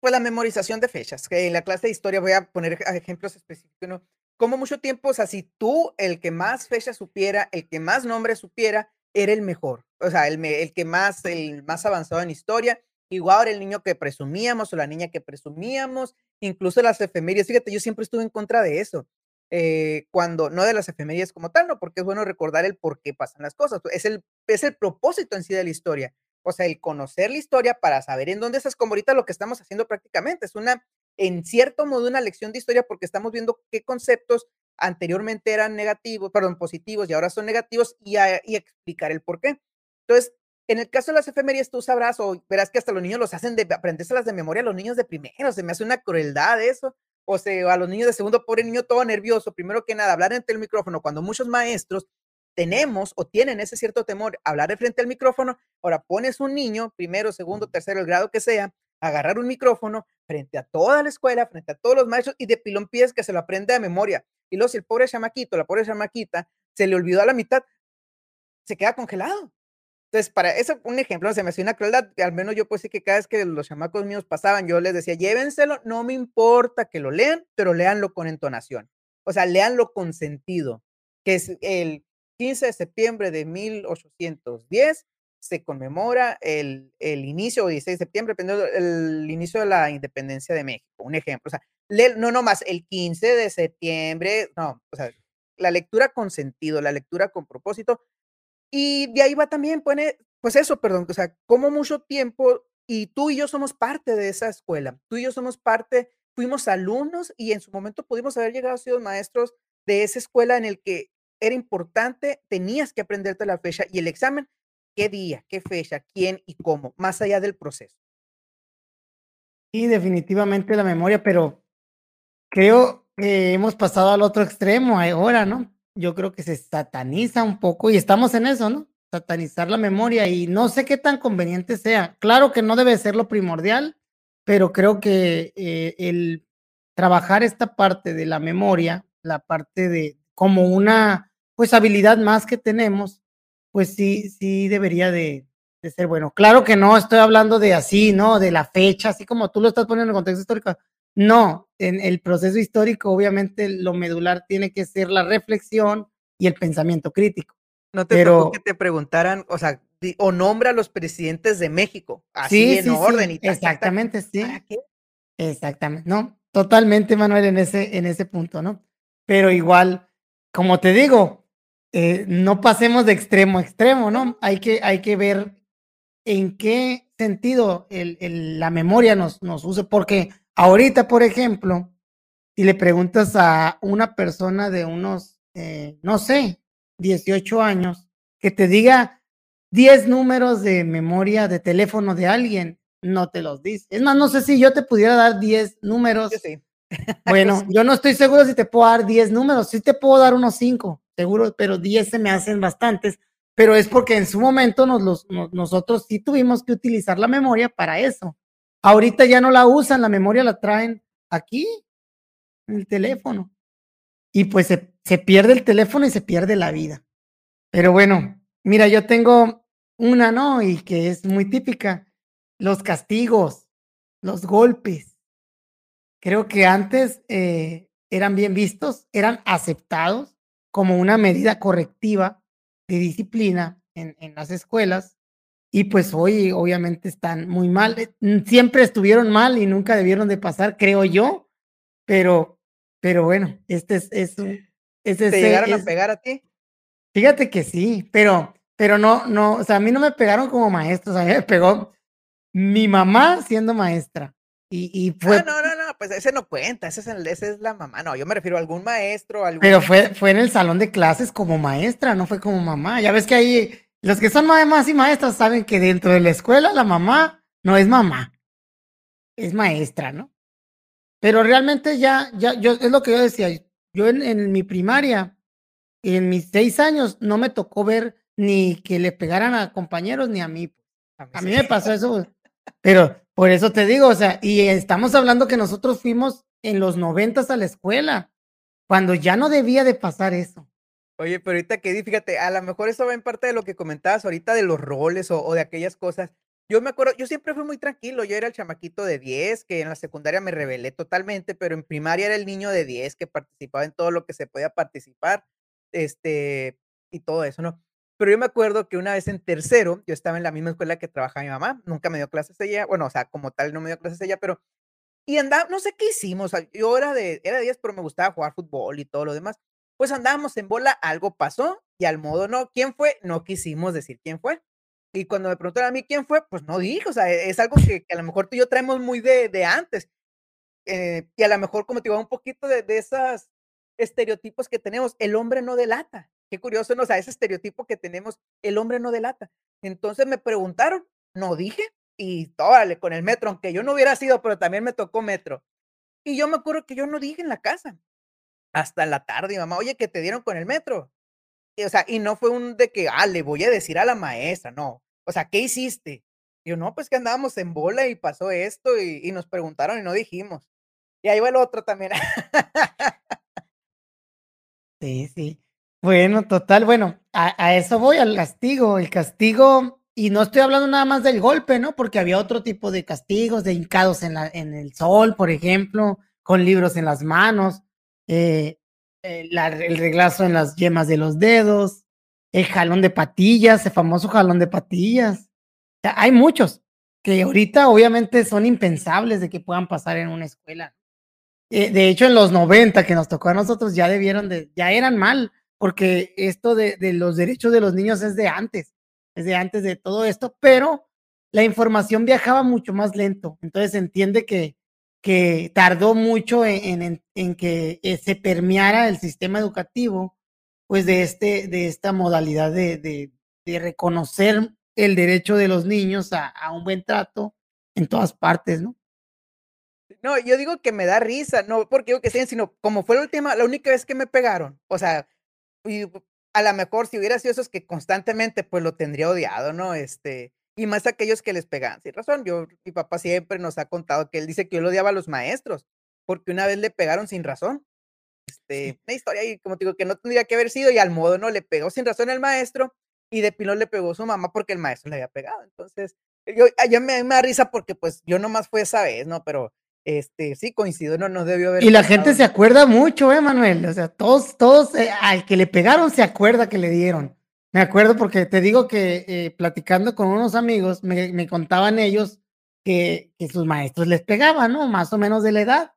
pues la memorización de fechas, que en la clase de historia voy a poner ej ejemplos específicos, ¿no? Como mucho tiempo, o sea, si tú, el que más fechas supiera, el que más nombres supiera, era el mejor. O sea, el el que más el más avanzado en historia, igual el niño que presumíamos o la niña que presumíamos, incluso las efemérides. Fíjate, yo siempre estuve en contra de eso, eh, cuando no de las efemérides como tal, ¿no? Porque es bueno recordar el por qué pasan las cosas. Es el es el propósito en sí de la historia. O sea, el conocer la historia para saber en dónde estás, como ahorita lo que estamos haciendo prácticamente, es una, en cierto modo, una lección de historia, porque estamos viendo qué conceptos anteriormente eran negativos, perdón, positivos y ahora son negativos y, y explicar el por qué. Entonces, en el caso de las efemérides, tú sabrás o verás que hasta los niños los hacen de aprendérselas de memoria a los niños de primero, se me hace una crueldad eso. O sea, a los niños de segundo, pobre niño todo nervioso, primero que nada, hablar ante el micrófono, cuando muchos maestros tenemos o tienen ese cierto temor hablar de frente al micrófono, ahora pones un niño, primero, segundo, tercero, el grado que sea, agarrar un micrófono frente a toda la escuela, frente a todos los maestros y de pilón pides que se lo aprenda de memoria. Y luego si el pobre chamaquito, la pobre chamaquita, se le olvidó a la mitad, se queda congelado. Entonces, para eso, un ejemplo, se me hacía una crueldad, al menos yo pues sí que cada vez que los chamacos míos pasaban, yo les decía, llévenselo, no me importa que lo lean, pero léanlo con entonación. O sea, léanlo con sentido, que es el 15 de septiembre de 1810, se conmemora el, el inicio, o 16 de septiembre, el inicio de la independencia de México, un ejemplo. O sea, lee- no nomás el 15 de septiembre, no, o sea, la lectura con sentido, la lectura con propósito, y de ahí va también, pone, pues eso, perdón, o sea, como mucho tiempo, y tú y yo somos parte de esa escuela, tú y yo somos parte, fuimos alumnos y en su momento pudimos haber llegado a ser maestros de esa escuela en el que era importante, tenías que aprenderte la fecha y el examen, qué día, qué fecha, quién y cómo, más allá del proceso. Sí, definitivamente la memoria, pero creo que hemos pasado al otro extremo ahora, ¿no? Yo creo que se sataniza un poco y estamos en eso, ¿no? Satanizar la memoria y no sé qué tan conveniente sea. Claro que no debe ser lo primordial, pero creo que eh, el trabajar esta parte de la memoria, la parte de como una pues habilidad más que tenemos, pues sí, sí debería de, de ser bueno. Claro que no estoy hablando de así, ¿no? De la fecha, así como tú lo estás poniendo en contexto histórico. No, en el proceso histórico, obviamente, lo medular tiene que ser la reflexión y el pensamiento crítico. No te tocó que Pero te preguntaran, o sea, o nombra a los presidentes de México, así sí, en sí, orden sí, y tac. exactamente, ¿Para sí, exactamente. No, totalmente, Manuel, en ese, en ese punto, ¿no? Pero igual, como te digo, eh, no pasemos de extremo a extremo, No, ¿no? Hay que, hay que ver en qué sentido el, el- la memoria nos, nos use, porque ahorita, por ejemplo, si le preguntas a una persona de unos, eh, no sé, 18 años, que te diga 10 números de memoria de teléfono de alguien, no te los dice. Es más, no sé si yo te pudiera dar 10 yo números. sí, Bueno, yo no estoy seguro si te puedo dar 10 números, sí te puedo dar unos 5, seguro, pero 10 se me hacen bastantes, pero es porque en su momento nos los, nos- nosotros sí tuvimos que utilizar la memoria para eso. Ahorita ya no la usan, la memoria la traen aquí, en el teléfono. Y pues se, se pierde el teléfono y se pierde la vida. Pero bueno, mira, yo tengo una, ¿no? Y que es muy típica, los castigos, los golpes. Creo que antes eh, eran bien vistos, eran aceptados como una medida correctiva de disciplina en, en las escuelas. Y pues hoy obviamente están muy mal. mm, Siempre estuvieron mal y nunca debieron de pasar, creo yo. Pero, pero bueno, este es, es, es ¿Te ese, llegaron a es, pegar a ti? Fíjate que sí, pero pero no no, o sea, a mí no me pegaron como maestros, a mí me pegó mi mamá siendo maestra. Y y Ah, fue no, no, no, pues ese no cuenta, ese es el ese es la mamá. No, yo me refiero a algún maestro, pero algún fue fue en el salón de clases como maestra, no fue como mamá. Ya ves que ahí los que son mamás y maestras saben que dentro de la escuela la mamá no es mamá, es maestra, ¿no? Pero realmente ya ya yo es lo que yo decía, yo en en mi primaria, en mis 6 años, no me tocó ver ni que le pegaran a compañeros ni a mí. a mí me pasó eso, pero por eso te digo, o sea, y estamos hablando que nosotros fuimos en los noventas a la escuela, cuando ya no debía de pasar eso. Oye, pero ahorita que di, fíjate, a lo mejor eso va en parte de lo que comentabas ahorita de los roles o o de aquellas cosas. Yo me acuerdo, yo siempre fui muy tranquilo, yo era el chamaquito de 10, que en la secundaria me rebelé totalmente, pero en primaria era el niño de 10 que participaba en todo lo que se podía participar, este, y todo eso, ¿no? Pero yo me acuerdo que una vez en tercero, yo estaba en la misma escuela que trabajaba mi mamá, nunca me dio clases ella, bueno, o sea, como tal no me dio clases ella, pero y andaba no sé qué hicimos, o sea, yo era de era de 10, pero me gustaba jugar fútbol y todo lo demás. Pues andábamos en bola, algo pasó y al modo no, ¿quién fue? No quisimos decir quién fue. Y cuando me preguntaron a mí quién fue, pues no dije, o sea, e es algo que que a lo mejor tú y yo traemos muy de de antes. Eh, y a lo mejor, como te digo, un poquito de de esas estereotipos que tenemos, el hombre no delata. Qué curioso, ¿no? O sea, ese estereotipo que tenemos, el hombre no delata. Entonces me preguntaron, no dije, y órale, con el metro, aunque yo no hubiera sido, pero también me tocó metro. Y yo me acuerdo que yo no dije en la casa, hasta la tarde, mi mamá, oye, que te dieron con el metro. Y, o sea, y no fue un de que, ah, le voy a decir a la maestra, no. O sea, ¿qué hiciste? Y yo, no, pues que andábamos en bola y pasó esto y, y nos preguntaron y no dijimos. Y ahí va el otro también. Sí, sí. Bueno, total, bueno, a a eso voy, al castigo. El castigo, y no estoy hablando nada más del golpe, ¿no? Porque había otro tipo de castigos, de hincados en la en el sol, por ejemplo, con libros en las manos, eh, eh, el reglazo en las yemas de los dedos, el jalón de patillas, el famoso jalón de patillas. Hay muchos que ahorita obviamente son impensables de que puedan pasar en una escuela. Eh, de hecho, en los 90 que nos tocó a nosotros ya debieron de ya eran mal, porque esto de de los derechos de los niños es de antes, es de antes de todo esto, pero la información viajaba mucho más lento. Entonces, se entiende que que tardó mucho en en que, eh, se permeara el sistema educativo, pues, de este de esta modalidad de reconocer el derecho de los niños a un buen trato en todas partes, ¿no? No, yo digo que me da risa, no porque digo que sí, sino como fue la última la única vez que me pegaron, o sea, y a la mejor si hubiera sido esos que constantemente, pues, lo tendría odiado, ¿no? Este, y más aquellos que les pegaban sin razón. Yo mi papá siempre nos ha contado que él dice que él odiaba a los maestros, porque una vez le pegaron sin razón. Este, una historia ahí, como te digo, que no tendría que haber sido, y al modo, ¿no? Le pegó sin razón el maestro, y de pilón le pegó su mamá porque el maestro le había pegado. Entonces, yo a yo me me da risa porque, pues, yo nomás fue esa vez, ¿no? Pero, este, sí coincido, no no debió haber Y la gente se acuerda mucho, ¿eh, Manuel? O sea, todos todos, eh, al que le pegaron se acuerda que le dieron. Me acuerdo porque te digo que, eh, platicando con unos amigos, me contaban ellos que sus maestros les pegaban, ¿no? Más o menos de la edad,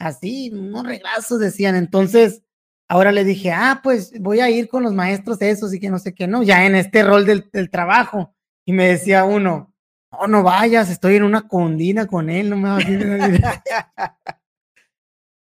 así, unos reglazos decían. Entonces, ahora le dije: "Ah, pues, voy a ir con los maestros esos y que no sé qué", ¿no? Ya en este rol del trabajo. Y me decía uno: "No, no vayas, estoy en una condina con él, no me vas a ir".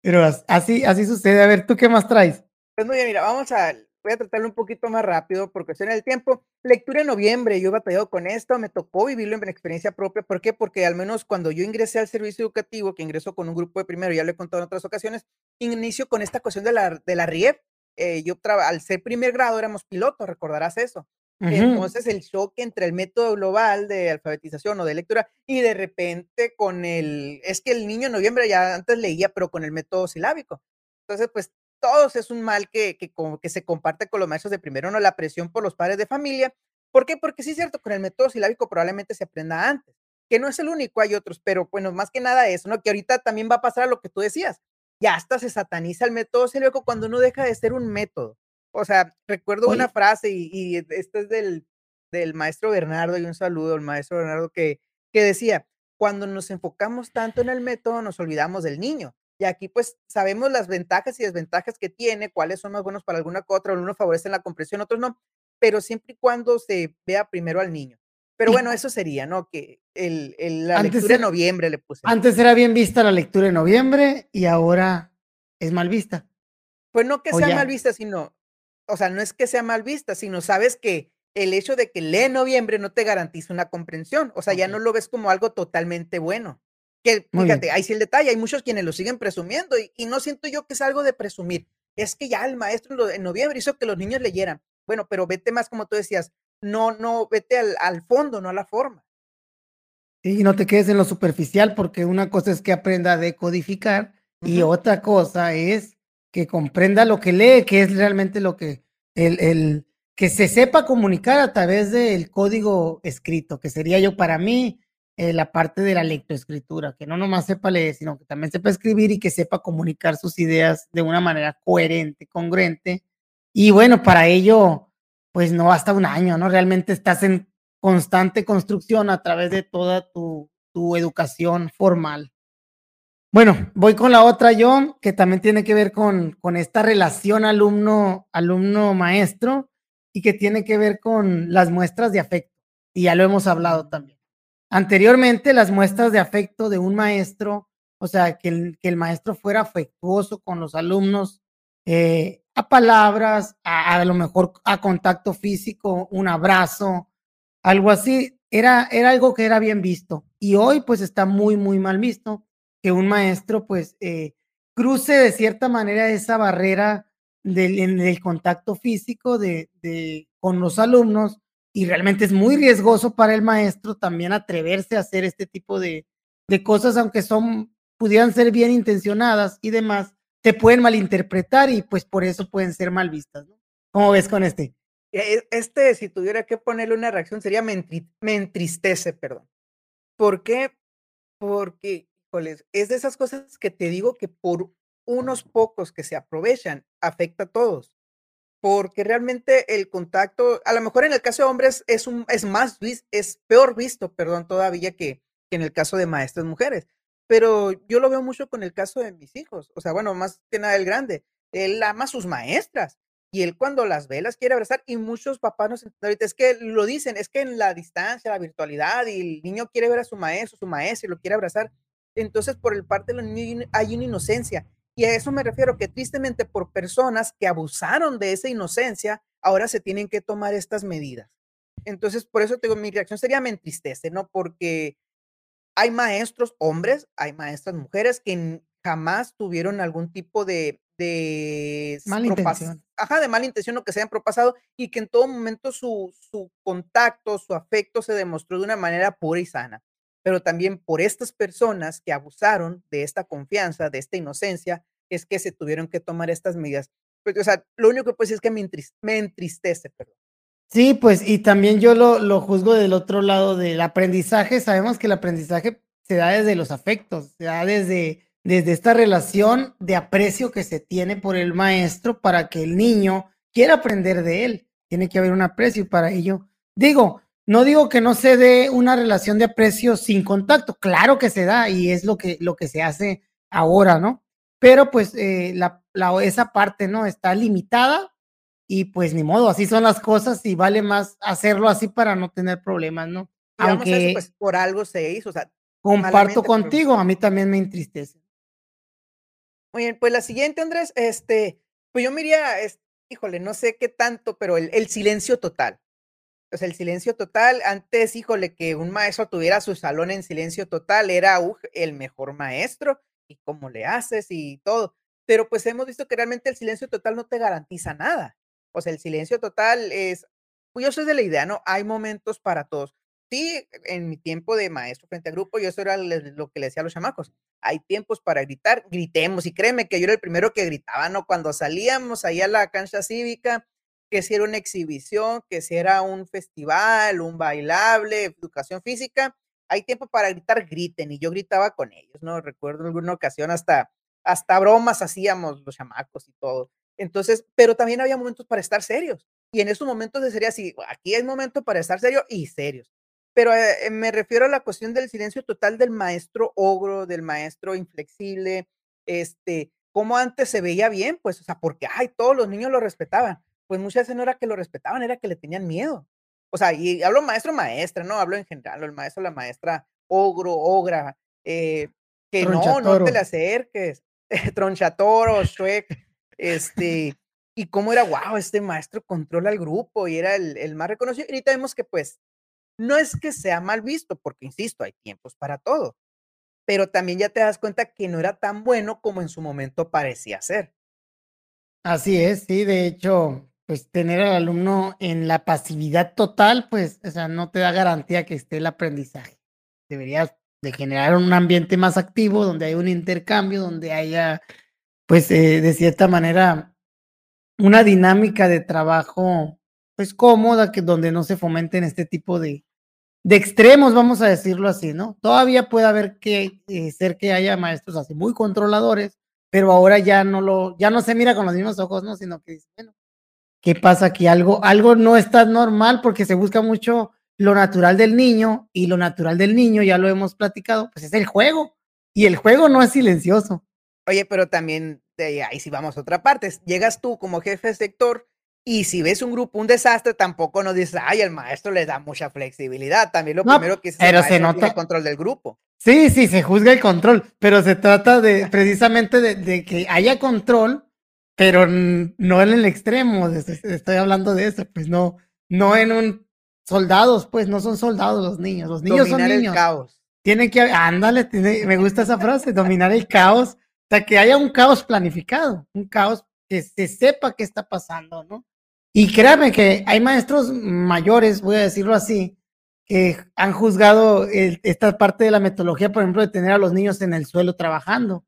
Pero as así así sucede. A ver, ¿tú qué más traes? Pues, muy bien, mira, vamos a voy a tratarlo un poquito más rápido por cuestión del tiempo. Lectura en noviembre, yo he batallado con esto, me tocó vivirlo en experiencia propia, ¿por qué? Porque al menos cuando yo ingresé al servicio educativo, que ingreso con un grupo de primero, ya lo he contado en otras ocasiones, inicio con esta cuestión de la de la RIEP. Eh, yo al ser primer grado éramos pilotos, recordarás eso. Ujú. Entonces, el choque entre el método global de alfabetización o de lectura y de repente con el es que el niño en noviembre ya antes leía, pero con el método silábico. Entonces, pues, todos es un mal que que se comparte con los maestros de primero, ¿no? La presión por los padres de familia, ¿por qué? Porque sí es cierto, con el método silábico probablemente se aprenda antes, que no es el único, hay otros, pero bueno, más que nada eso, ¿no? Que ahorita también va a pasar a lo que tú decías, ya hasta se sataniza el método silábico cuando no deja de ser un método. O sea, recuerdo una frase y y este es del del maestro Bernardo, y un saludo al maestro Bernardo que que decía: "Cuando nos enfocamos tanto en el método, nos olvidamos del niño". Y aquí, pues, sabemos las ventajas y desventajas que tiene, cuáles son más buenos para alguna que otra, algunos favorecen la comprensión, otros no, pero siempre y cuando se vea primero al niño. Pero bueno, eso sería, ¿no? Que el el la Antes lectura en era noviembre le puse. antes era bien vista la lectura en noviembre y ahora es mal vista. Pues no que ¿O sea mal vista, sino o sea, no es que sea mal vista, sino sabes que el hecho de que lee en noviembre no te garantiza una comprensión, o sea, ya no lo ves como algo totalmente bueno. Que Muy bien. fíjate, ahí sí el detalle, hay muchos quienes lo siguen presumiendo y y no siento yo que es algo de presumir. Es que ya el maestro en noviembre hizo que los niños leyeran. Bueno, pero vete más, como tú decías, no no vete al al fondo, no a la forma. Sí, no te quedes en lo superficial, porque una cosa es que aprenda a decodificar y otra cosa es que comprenda lo que lee, que es realmente lo que El el que se sepa comunicar a través del código escrito, que sería yo para mí, eh, la parte de la lectoescritura, que no nomás sepa leer, sino que también sepa escribir y que sepa comunicar sus ideas de una manera coherente, congruente. Y bueno, para ello, pues no basta un año, ¿no? Realmente estás en constante construcción a través de toda tu tu educación formal. Bueno, voy con la otra yo, que también tiene que ver con, con esta relación alumno, alumno maestro y que tiene que ver con las muestras de afecto. Y ya lo hemos hablado también. Anteriormente, las muestras de afecto de un maestro, o sea, que el, que el maestro fuera afectuoso con los alumnos, eh, a palabras, a, lo mejor a contacto físico, un abrazo, algo así, era, era algo que era bien visto. Y hoy pues está muy, muy mal visto que un maestro pues eh, cruce de cierta manera esa barrera del, en el contacto físico de, de, con los alumnos y realmente es muy riesgoso para el maestro también atreverse a hacer este tipo de, de cosas, aunque son, pudieran ser bien intencionadas y demás, te pueden malinterpretar y pues por eso pueden ser mal vistas. ¿no? ¿Cómo ves con este? E este, si tuviera que ponerle una reacción, sería me entri me entristece, perdón. ¿Por qué? Porque, es de esas cosas que te digo que por unos pocos que se aprovechan, afecta a todos. Porque realmente el contacto, a lo mejor en el caso de hombres es un es más es peor visto, perdón, todavía que que en el caso de maestras mujeres. Pero yo lo veo mucho con el caso de mis hijos. O sea, bueno, más que nada el grande. Él ama a sus maestras y él cuando las ve las quiere abrazar y muchos papás nos ahorita es que lo dicen, es que en la distancia, la virtualidad y el niño quiere ver a su maestro, su maestro y lo quiere abrazar. Entonces, por el parte de los niños hay una inocencia. Y a eso me refiero, que tristemente por personas que abusaron de esa inocencia, ahora se tienen que tomar estas medidas. Entonces, por eso te digo, mi reacción sería me entristece, ¿no? Porque hay maestros hombres, hay maestras mujeres que jamás tuvieron algún tipo de, de Mala intención. Ajá, de mala intención o que se hayan propasado y que en todo momento su, su contacto, su afecto se demostró de una manera pura y sana. Pero también por estas personas que abusaron de esta confianza, de esta inocencia, es que se tuvieron que tomar estas medidas. Pues, o sea, lo único que puedo es que me, entristece, me entristece, perdón. Sí, pues, y también yo lo, lo juzgo del otro lado del aprendizaje. Sabemos que el aprendizaje se da desde los afectos, se da desde desde esta relación de aprecio que se tiene por el maestro para que el niño quiera aprender de él. Tiene que haber un aprecio para ello, digo, no digo que no se dé una relación de aprecio sin contacto, claro que se da y es lo que, lo que se hace ahora, ¿no? Pero pues eh, la, la, esa parte, ¿no? Está limitada y pues ni modo, así son las cosas y vale más hacerlo así para no tener problemas, ¿no? Aunque eso, pues por algo se hizo, o sea, comparto contigo, a mí también me entristece. Muy bien, pues la siguiente, Andrés, este, pues yo me iría, es, híjole, no sé qué tanto, pero el, el silencio total. O el silencio total, antes, híjole, que un maestro tuviera su salón en silencio total, era el mejor maestro, y cómo le haces y todo. Pero pues hemos visto que realmente el silencio total no te garantiza nada. O sea, el silencio total es, pues yo soy de la idea, ¿no? Hay momentos para todos. Sí, en mi tiempo de maestro frente a grupo, yo eso era lo que le decía a los chamacos. Hay tiempos para gritar, gritemos. Y créeme que yo era el primero que gritaba, ¿no? Cuando salíamos ahí a la cancha cívica, que si era una exhibición, que si era un festival, un bailable, educación física, hay tiempo para gritar, griten. Y yo gritaba con ellos, ¿no? Recuerdo en alguna ocasión hasta, hasta bromas hacíamos los chamacos y todo. Entonces, pero también había momentos para estar serios. Y en esos momentos sería así, aquí hay momento para estar serio y serios. Pero eh, me refiero a la cuestión del silencio total del maestro ogro, del maestro inflexible, este, como antes se veía bien, pues, o sea, porque, ay, todos los niños lo respetaban. Pues muchas veces no era que lo respetaban, era que le tenían miedo. O sea, y hablo maestro, maestra, no hablo en general, el maestro, la maestra, ogro, ogra, eh, que no, no te le acerques, tronchatoro, shuek, este, y cómo era, wow, este maestro controla el grupo y era el, el más reconocido. Y ahorita vemos que, pues, no es que sea mal visto, porque insisto, hay tiempos para todo, pero también ya te das cuenta que no era tan bueno como en su momento parecía ser. Así es, sí, de hecho, pues tener al alumno en la pasividad total, pues, o sea, no te da garantía que esté el aprendizaje. Deberías de generar un ambiente más activo, donde hay un intercambio, donde haya, pues, eh, de cierta manera, una dinámica de trabajo, pues, cómoda, que donde no se fomenten este tipo de de extremos, vamos a decirlo así, ¿no? Todavía puede haber que, eh, ser que haya maestros así muy controladores, pero ahora ya no lo ya no se mira con los mismos ojos, ¿no? Sino que dice, bueno, ¿qué pasa aquí? Algo algo no está normal, porque se busca mucho lo natural del niño, y lo natural del niño, ya lo hemos platicado, pues, es el juego, y el juego no es silencioso. Oye, pero también, de ahí sí vamos a otra parte, llegas tú como jefe de sector, y si ves un grupo, un desastre, tampoco nos dices: "Ay, el maestro le da mucha flexibilidad", también lo No, primero que "El pero se nota control del grupo". Sí, sí, se juzga el control, pero se trata de precisamente de de que haya control, pero no en el extremo, es es estoy hablando de eso, pues, no no en un soldados, pues, no son soldados los niños, los niños son el niños. caos. Tienen que ándale, tiene me gusta esa frase, dominar el caos, o sea, que haya un caos planificado, un caos que se sepa qué está pasando, ¿no? Y créame que hay maestros mayores, voy a decirlo así, que han juzgado el esta parte de la metodología, por ejemplo, de tener a los niños en el suelo trabajando,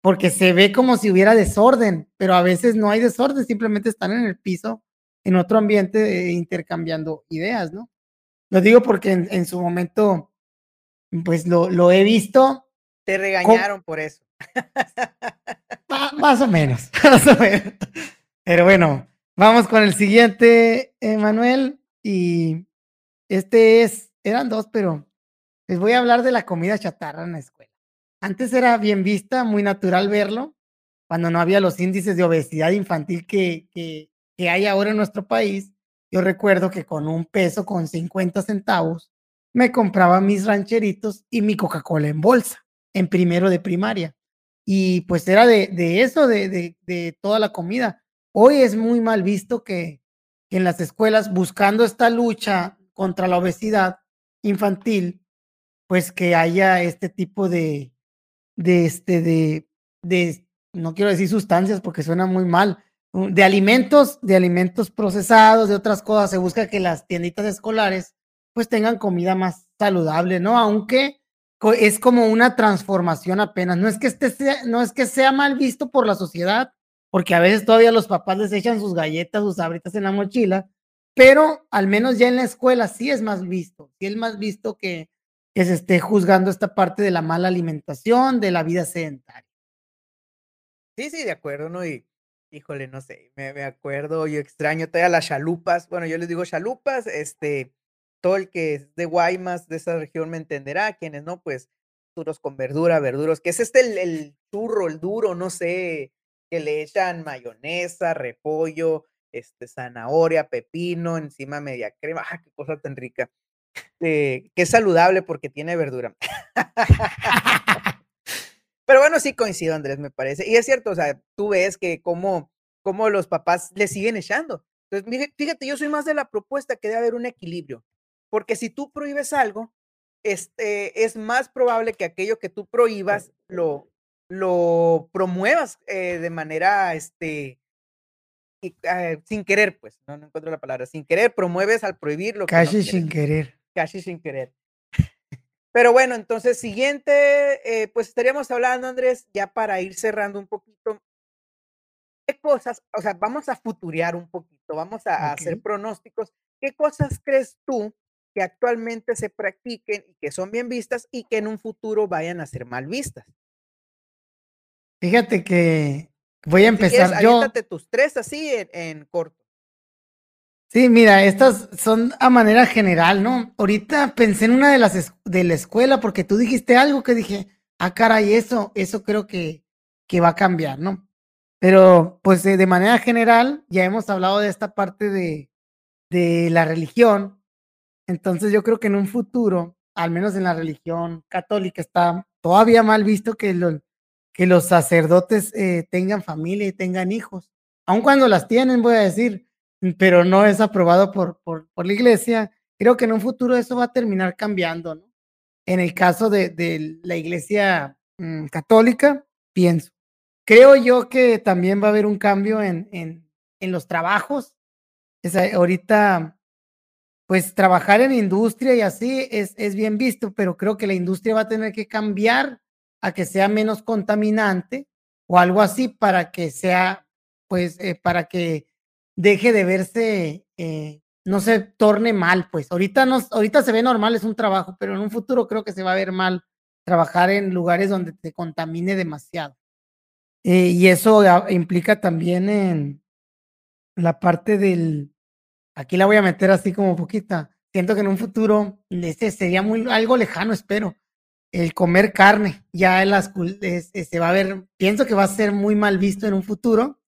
porque se ve como si hubiera desorden, pero a veces no hay desorden, simplemente están en el piso, en otro ambiente, eh, intercambiando ideas, ¿no? Lo digo porque en en su momento, pues, lo lo he visto. Te regañaron por eso. Más o menos, más o menos. Pero bueno, vamos con el siguiente, Emanuel, y este es eran 2, pero les voy a hablar de la comida chatarra en la escuela. Antes era bien vista, muy natural verlo, cuando no había los índices de obesidad infantil que que hay ahora en nuestro país. Yo recuerdo que con un peso con 50 centavos me compraba mis rancheritos y mi Coca-Cola en bolsa, en primero de primaria. Y, pues, era de de eso, de de de toda la comida. Hoy es muy mal visto que que en las escuelas, buscando esta lucha contra la obesidad infantil, pues, que haya este tipo de de, este, de de no quiero decir sustancias porque suena muy mal, de alimentos de alimentos procesados, de otras cosas. Se busca que las tienditas escolares, pues, tengan comida más saludable, ¿no? Aunque es como una transformación apenas. No es que este sea no es que sea mal visto por la sociedad, porque a veces todavía los papás les echan sus galletas, sus Sabritas en la mochila, pero al menos ya en la escuela sí es más visto, sí es más visto que que se esté juzgando esta parte de la mala alimentación, de la vida sedentaria. Sí, sí, de acuerdo, ¿no? Y, híjole, no sé, me me acuerdo, yo extraño todavía las chalupas, bueno, yo les digo chalupas, este, todo el que es de Guaymas, de esa región me entenderá, quienes no, pues, duros con verdura, verduros, que es este el el churro, el duro, no sé, que le echan mayonesa, repollo, este, zanahoria, pepino, encima media crema, ¡ah!, qué cosa tan rica, eh, que es saludable porque tiene verdura. Pero bueno, sí coincido, Andrés, me parece. Y es cierto, o sea, tú ves que cómo cómo los papás le siguen echando. Entonces, fíjate, yo soy más de la propuesta que debe haber un equilibrio, porque si tú prohíbes algo, este, es más probable que aquello que tú prohíbas lo lo promuevas, eh, de manera, este y, ah, sin querer, pues, no no encuentro la palabra, sin querer promueves al prohibir lo que no Casi sin querer. Casi sin querer. Pero bueno, entonces, siguiente, eh, pues, estaríamos hablando, Andrés, ya para ir cerrando un poquito ¿qué cosas? O sea, vamos a futurear un poquito, vamos a a hacer pronósticos, ¿qué cosas crees tú que actualmente se practiquen y que son bien vistas y que en un futuro vayan a ser mal vistas? Fíjate que voy a Si quieres, empezar yo. aviéntate tus 3 así en en corto. Sí, mira, estas son a manera general, ¿no? Ahorita pensé en una de las de la escuela, porque tú dijiste algo que dije: "Ah, caray, eso eso creo que que va a cambiar", ¿no? Pero, pues, eh, de manera general, ya hemos hablado de esta parte de de la religión. Entonces, yo creo que en un futuro, al menos en la religión católica, está todavía mal visto que que los sacerdotes, eh, tengan familia y tengan hijos, aun cuando las tienen, voy a decir, pero no es aprobado por por por la iglesia. Creo que en un futuro eso va a terminar cambiando. En el caso de de la iglesia, mm, católica, pienso. Creo yo que también va a haber un cambio en en en los trabajos. Sea, ahorita, pues, trabajar en industria y así es es bien visto, pero creo que la industria va a tener que cambiar a que sea menos contaminante o algo así para que sea pues, eh, para que deje de verse, eh, no se torne mal, pues, ahorita no ahorita se ve normal, es un trabajo, pero en un futuro creo que se va a ver mal trabajar en lugares donde te contamine demasiado. Eh, y eso a implica también en la parte del aquí la voy a meter así como poquita, siento que en un futuro, este, sería muy algo lejano, espero, el comer carne, ya las cul es se va a ver pienso que va a ser muy mal visto en un futuro,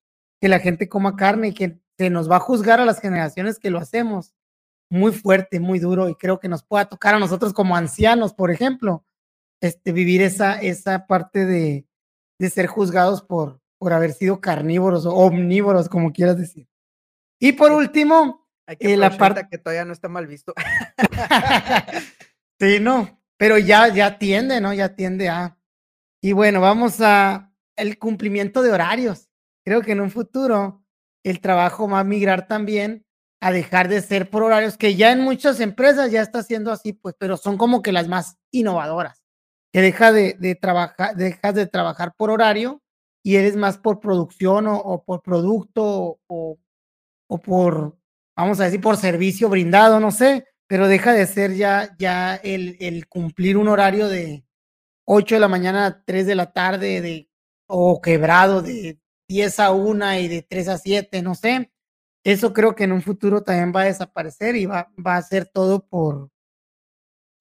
que la gente coma carne y que se nos va a juzgar a las generaciones que lo hacemos, muy fuerte, muy duro, y creo que nos pueda tocar a nosotros como ancianos, por ejemplo, este, vivir esa esa parte de de ser juzgados por por haber sido carnívoros o omnívoros, como quieras decir. Y por último, Hay que eh, la parte que todavía no está mal visto. Sí, no, pero ya ya tiende, ¿no? Ya tiende a y bueno, vamos a el cumplimiento de horarios. Creo que en un futuro el trabajo va a migrar también a dejar de ser por horarios, que ya en muchas empresas ya está siendo así, pues, pero son como que las más innovadoras, que deja de trabajar dejas de trabajar por horario y eres más por producción o por producto o o por, vamos a decir, por servicio brindado, no sé, pero deja de ser ya ya el el cumplir un horario de 8 de la mañana a 3 de la tarde, de o quebrado de 10 a 1 y de 3 a 7, no sé. Eso creo que en un futuro también va a desaparecer y va va a ser todo por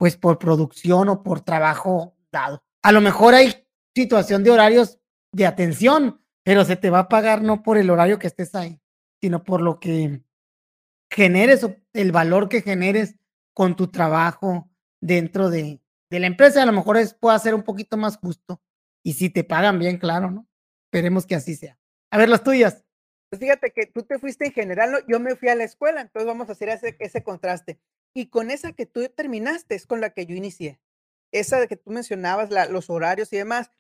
pues, por producción o por trabajo dado. A lo mejor hay situación de horarios de atención, pero se te va a pagar no por el horario que estés ahí, sino por lo que generes o el valor que generes con tu trabajo dentro de de la empresa, a lo mejor es pueda ser un poquito más justo, y si te pagan bien, claro, ¿no? Esperemos que así sea. A ver, las tuyas. Pues fíjate que tú te fuiste en general. Yo me fui a la escuela, entonces vamos a hacer ese contraste. Y con esa que tú terminaste es con la que yo inicié. Esa de que tú mencionabas, los horarios y demás,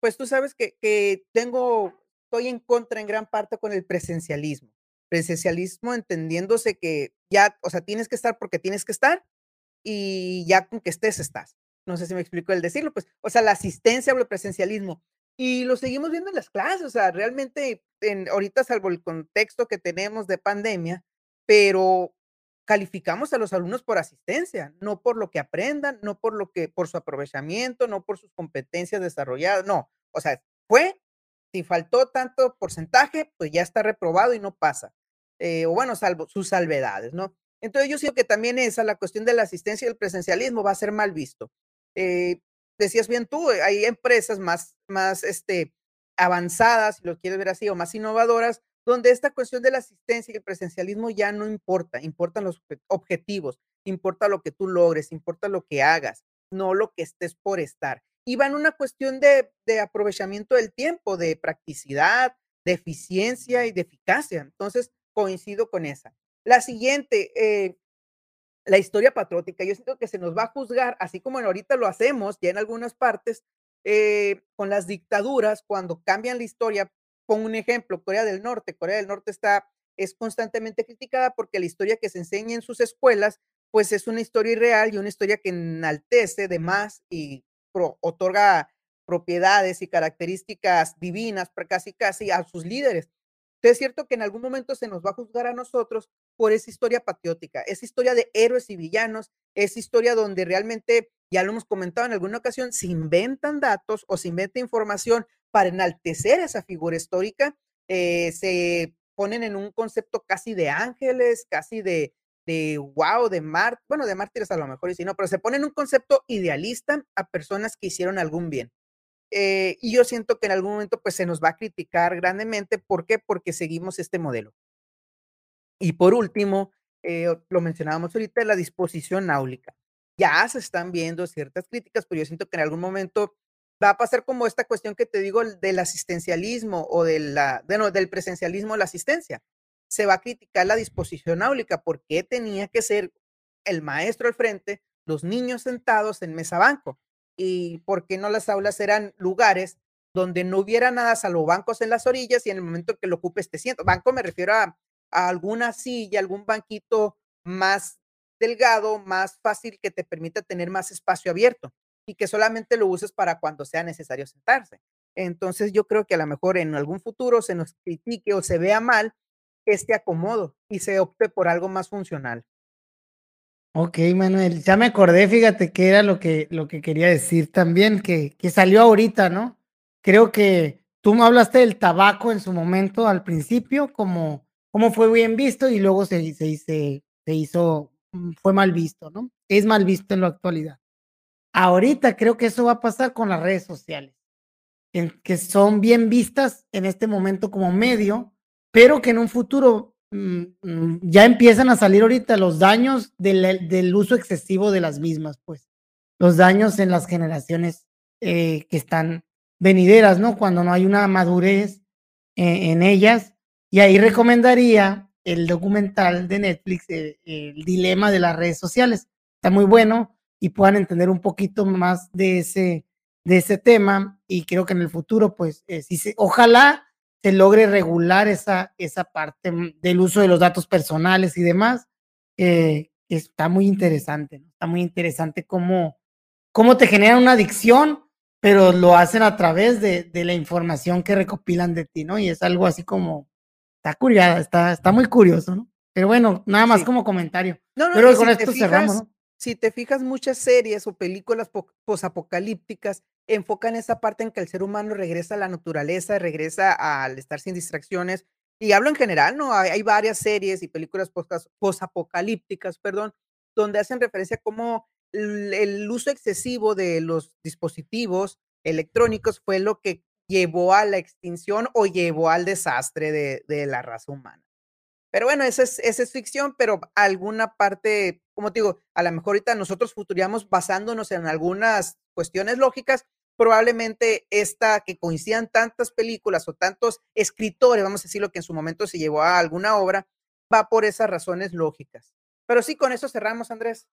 pues tú sabes que que tengo estoy en contra en gran parte con el presencialismo. Presencialismo entendiéndose que ya, o sea, tienes que estar porque tienes que estar, y ya con que estés, estás. No sé si me explico el decirlo, pues, o sea, la asistencia o el presencialismo. Y lo seguimos viendo en las clases, o sea, realmente en ahorita, salvo el contexto que tenemos de pandemia, pero calificamos a los alumnos por asistencia, no por lo que aprendan, no por lo que por su aprovechamiento, no por sus competencias desarrolladas, no. O sea, fue, si faltó tanto porcentaje, pues ya está reprobado y no pasa. Eh, o bueno, salvo sus salvedades, ¿no? Entonces, yo siento que también esa, la cuestión de la asistencia y el presencialismo va a ser mal visto. Eh, decías bien tú, eh, hay empresas más más, este, avanzadas, si lo quieres ver así, o más innovadoras, donde esta cuestión de la asistencia y el presencialismo ya no importa, importan los obje objetivos, importa lo que tú logres, importa lo que hagas, no lo que estés por estar. Y va en una cuestión de de aprovechamiento del tiempo, de practicidad, de eficiencia y de eficacia. Entonces, coincido con esa. La siguiente, eh, la historia patriótica, yo siento que se nos va a juzgar, así como ahorita lo hacemos, ya en algunas partes, eh, con las dictaduras, cuando cambian la historia. Pongo un ejemplo, Corea del Norte. Corea del Norte está es constantemente criticada porque la historia que se enseña en sus escuelas, pues, es una historia irreal y una historia que enaltece de más y pro otorga propiedades y características divinas, casi, casi a sus líderes. Es cierto que en algún momento se nos va a juzgar a nosotros por esa historia patriótica, esa historia de héroes y villanos, esa historia donde realmente, ya lo hemos comentado en alguna ocasión, se inventan datos o se inventa información para enaltecer esa figura histórica, eh, se ponen en un concepto casi de ángeles, casi de de guau, de mar bueno, de mártires a lo mejor y sí, no, pero se pone en un concepto idealista a personas que hicieron algún bien. Eh, y yo siento que en algún momento, pues, se nos va a criticar grandemente, ¿por qué? Porque seguimos este modelo. Y por último, eh, lo mencionábamos ahorita, la disposición áulica. Ya se están viendo ciertas críticas, pero yo siento que en algún momento va a pasar como esta cuestión que te digo del asistencialismo o de la bueno, del presencialismo a la asistencia. Se va a criticar la disposición áulica, ¿por qué tenía que ser el maestro al frente, los niños sentados en mesa banco? Y, ¿por qué no las aulas eran lugares donde no hubiera nada salvo bancos en las orillas y en el momento que lo ocupes te sientas? Banco me refiero a alguna silla, algún banquito más delgado, más fácil, que te permita tener más espacio abierto y que solamente lo uses para cuando sea necesario sentarse. Entonces, yo creo que a lo mejor en algún futuro se nos critique o se vea mal este acomodo y se opte por algo más funcional. Okey, Manuel, ya me acordé, fíjate que era lo que lo que quería decir también, que que salió ahorita, ¿no? Creo que tú me hablaste del tabaco en su momento al principio, como cómo fue bien visto y luego se se se se hizo, mm, fue mal visto, ¿no? Es mal visto en la actualidad. Ahorita creo que eso va a pasar con las redes sociales, en que son bien vistas en este momento como medio, pero que en un futuro Mm, mm, ya empiezan a salir ahorita los daños del del uso excesivo de las mismas, pues, los daños en las generaciones, eh, que están venideras, ¿no? Cuando no hay una madurez e en ellas, y ahí recomendaría el documental de Netflix, eh, El dilema de las redes sociales. Está muy bueno y puedan entender un poquito más de ese de ese tema, y creo que en el futuro, pues, eh, se ojalá se logre regular esa, esa parte del uso de los datos personales y demás, eh, está muy interesante. Está muy interesante cómo, cómo te generan una adicción, pero lo hacen a través de, de, la información que recopilan de ti, ¿no? Y es algo así como, está curioso, está, está muy curioso, ¿no? Pero bueno, nada más sí. como comentario. No, no, pero con si esto fijas, cerramos, ¿no? Si te fijas, muchas series o películas posapocalípticas enfocan esa parte en que el ser humano regresa a la naturaleza, regresa al estar sin distracciones. Y hablo en general, ¿no? Hay, hay varias series y películas posapocalípticas, perdón, donde hacen referencia a cómo el, el uso excesivo de los dispositivos electrónicos fue lo que llevó a la extinción o llevó al desastre de, de la raza humana. Pero bueno, esa es, esa es ficción, pero alguna parte, como te digo, a lo mejor ahorita nosotros futuriamos basándonos en algunas cuestiones lógicas, probablemente esta que coincidan tantas películas o tantos escritores, vamos a decirlo, que en su momento se llevó a alguna obra, va por esas razones lógicas. Pero sí, con eso cerramos, Andrés.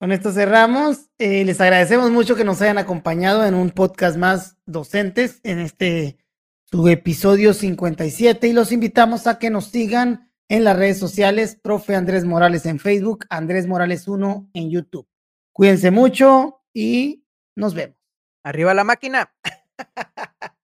Con esto cerramos. Eh, les agradecemos mucho que nos hayan acompañado en un podcast más docentes en este su episodio 57 y los invitamos a que nos sigan en las redes sociales, profe Andrés Morales en Facebook, Andrés Morales 1 en YouTube. Cuídense mucho y nos vemos. Arriba la máquina.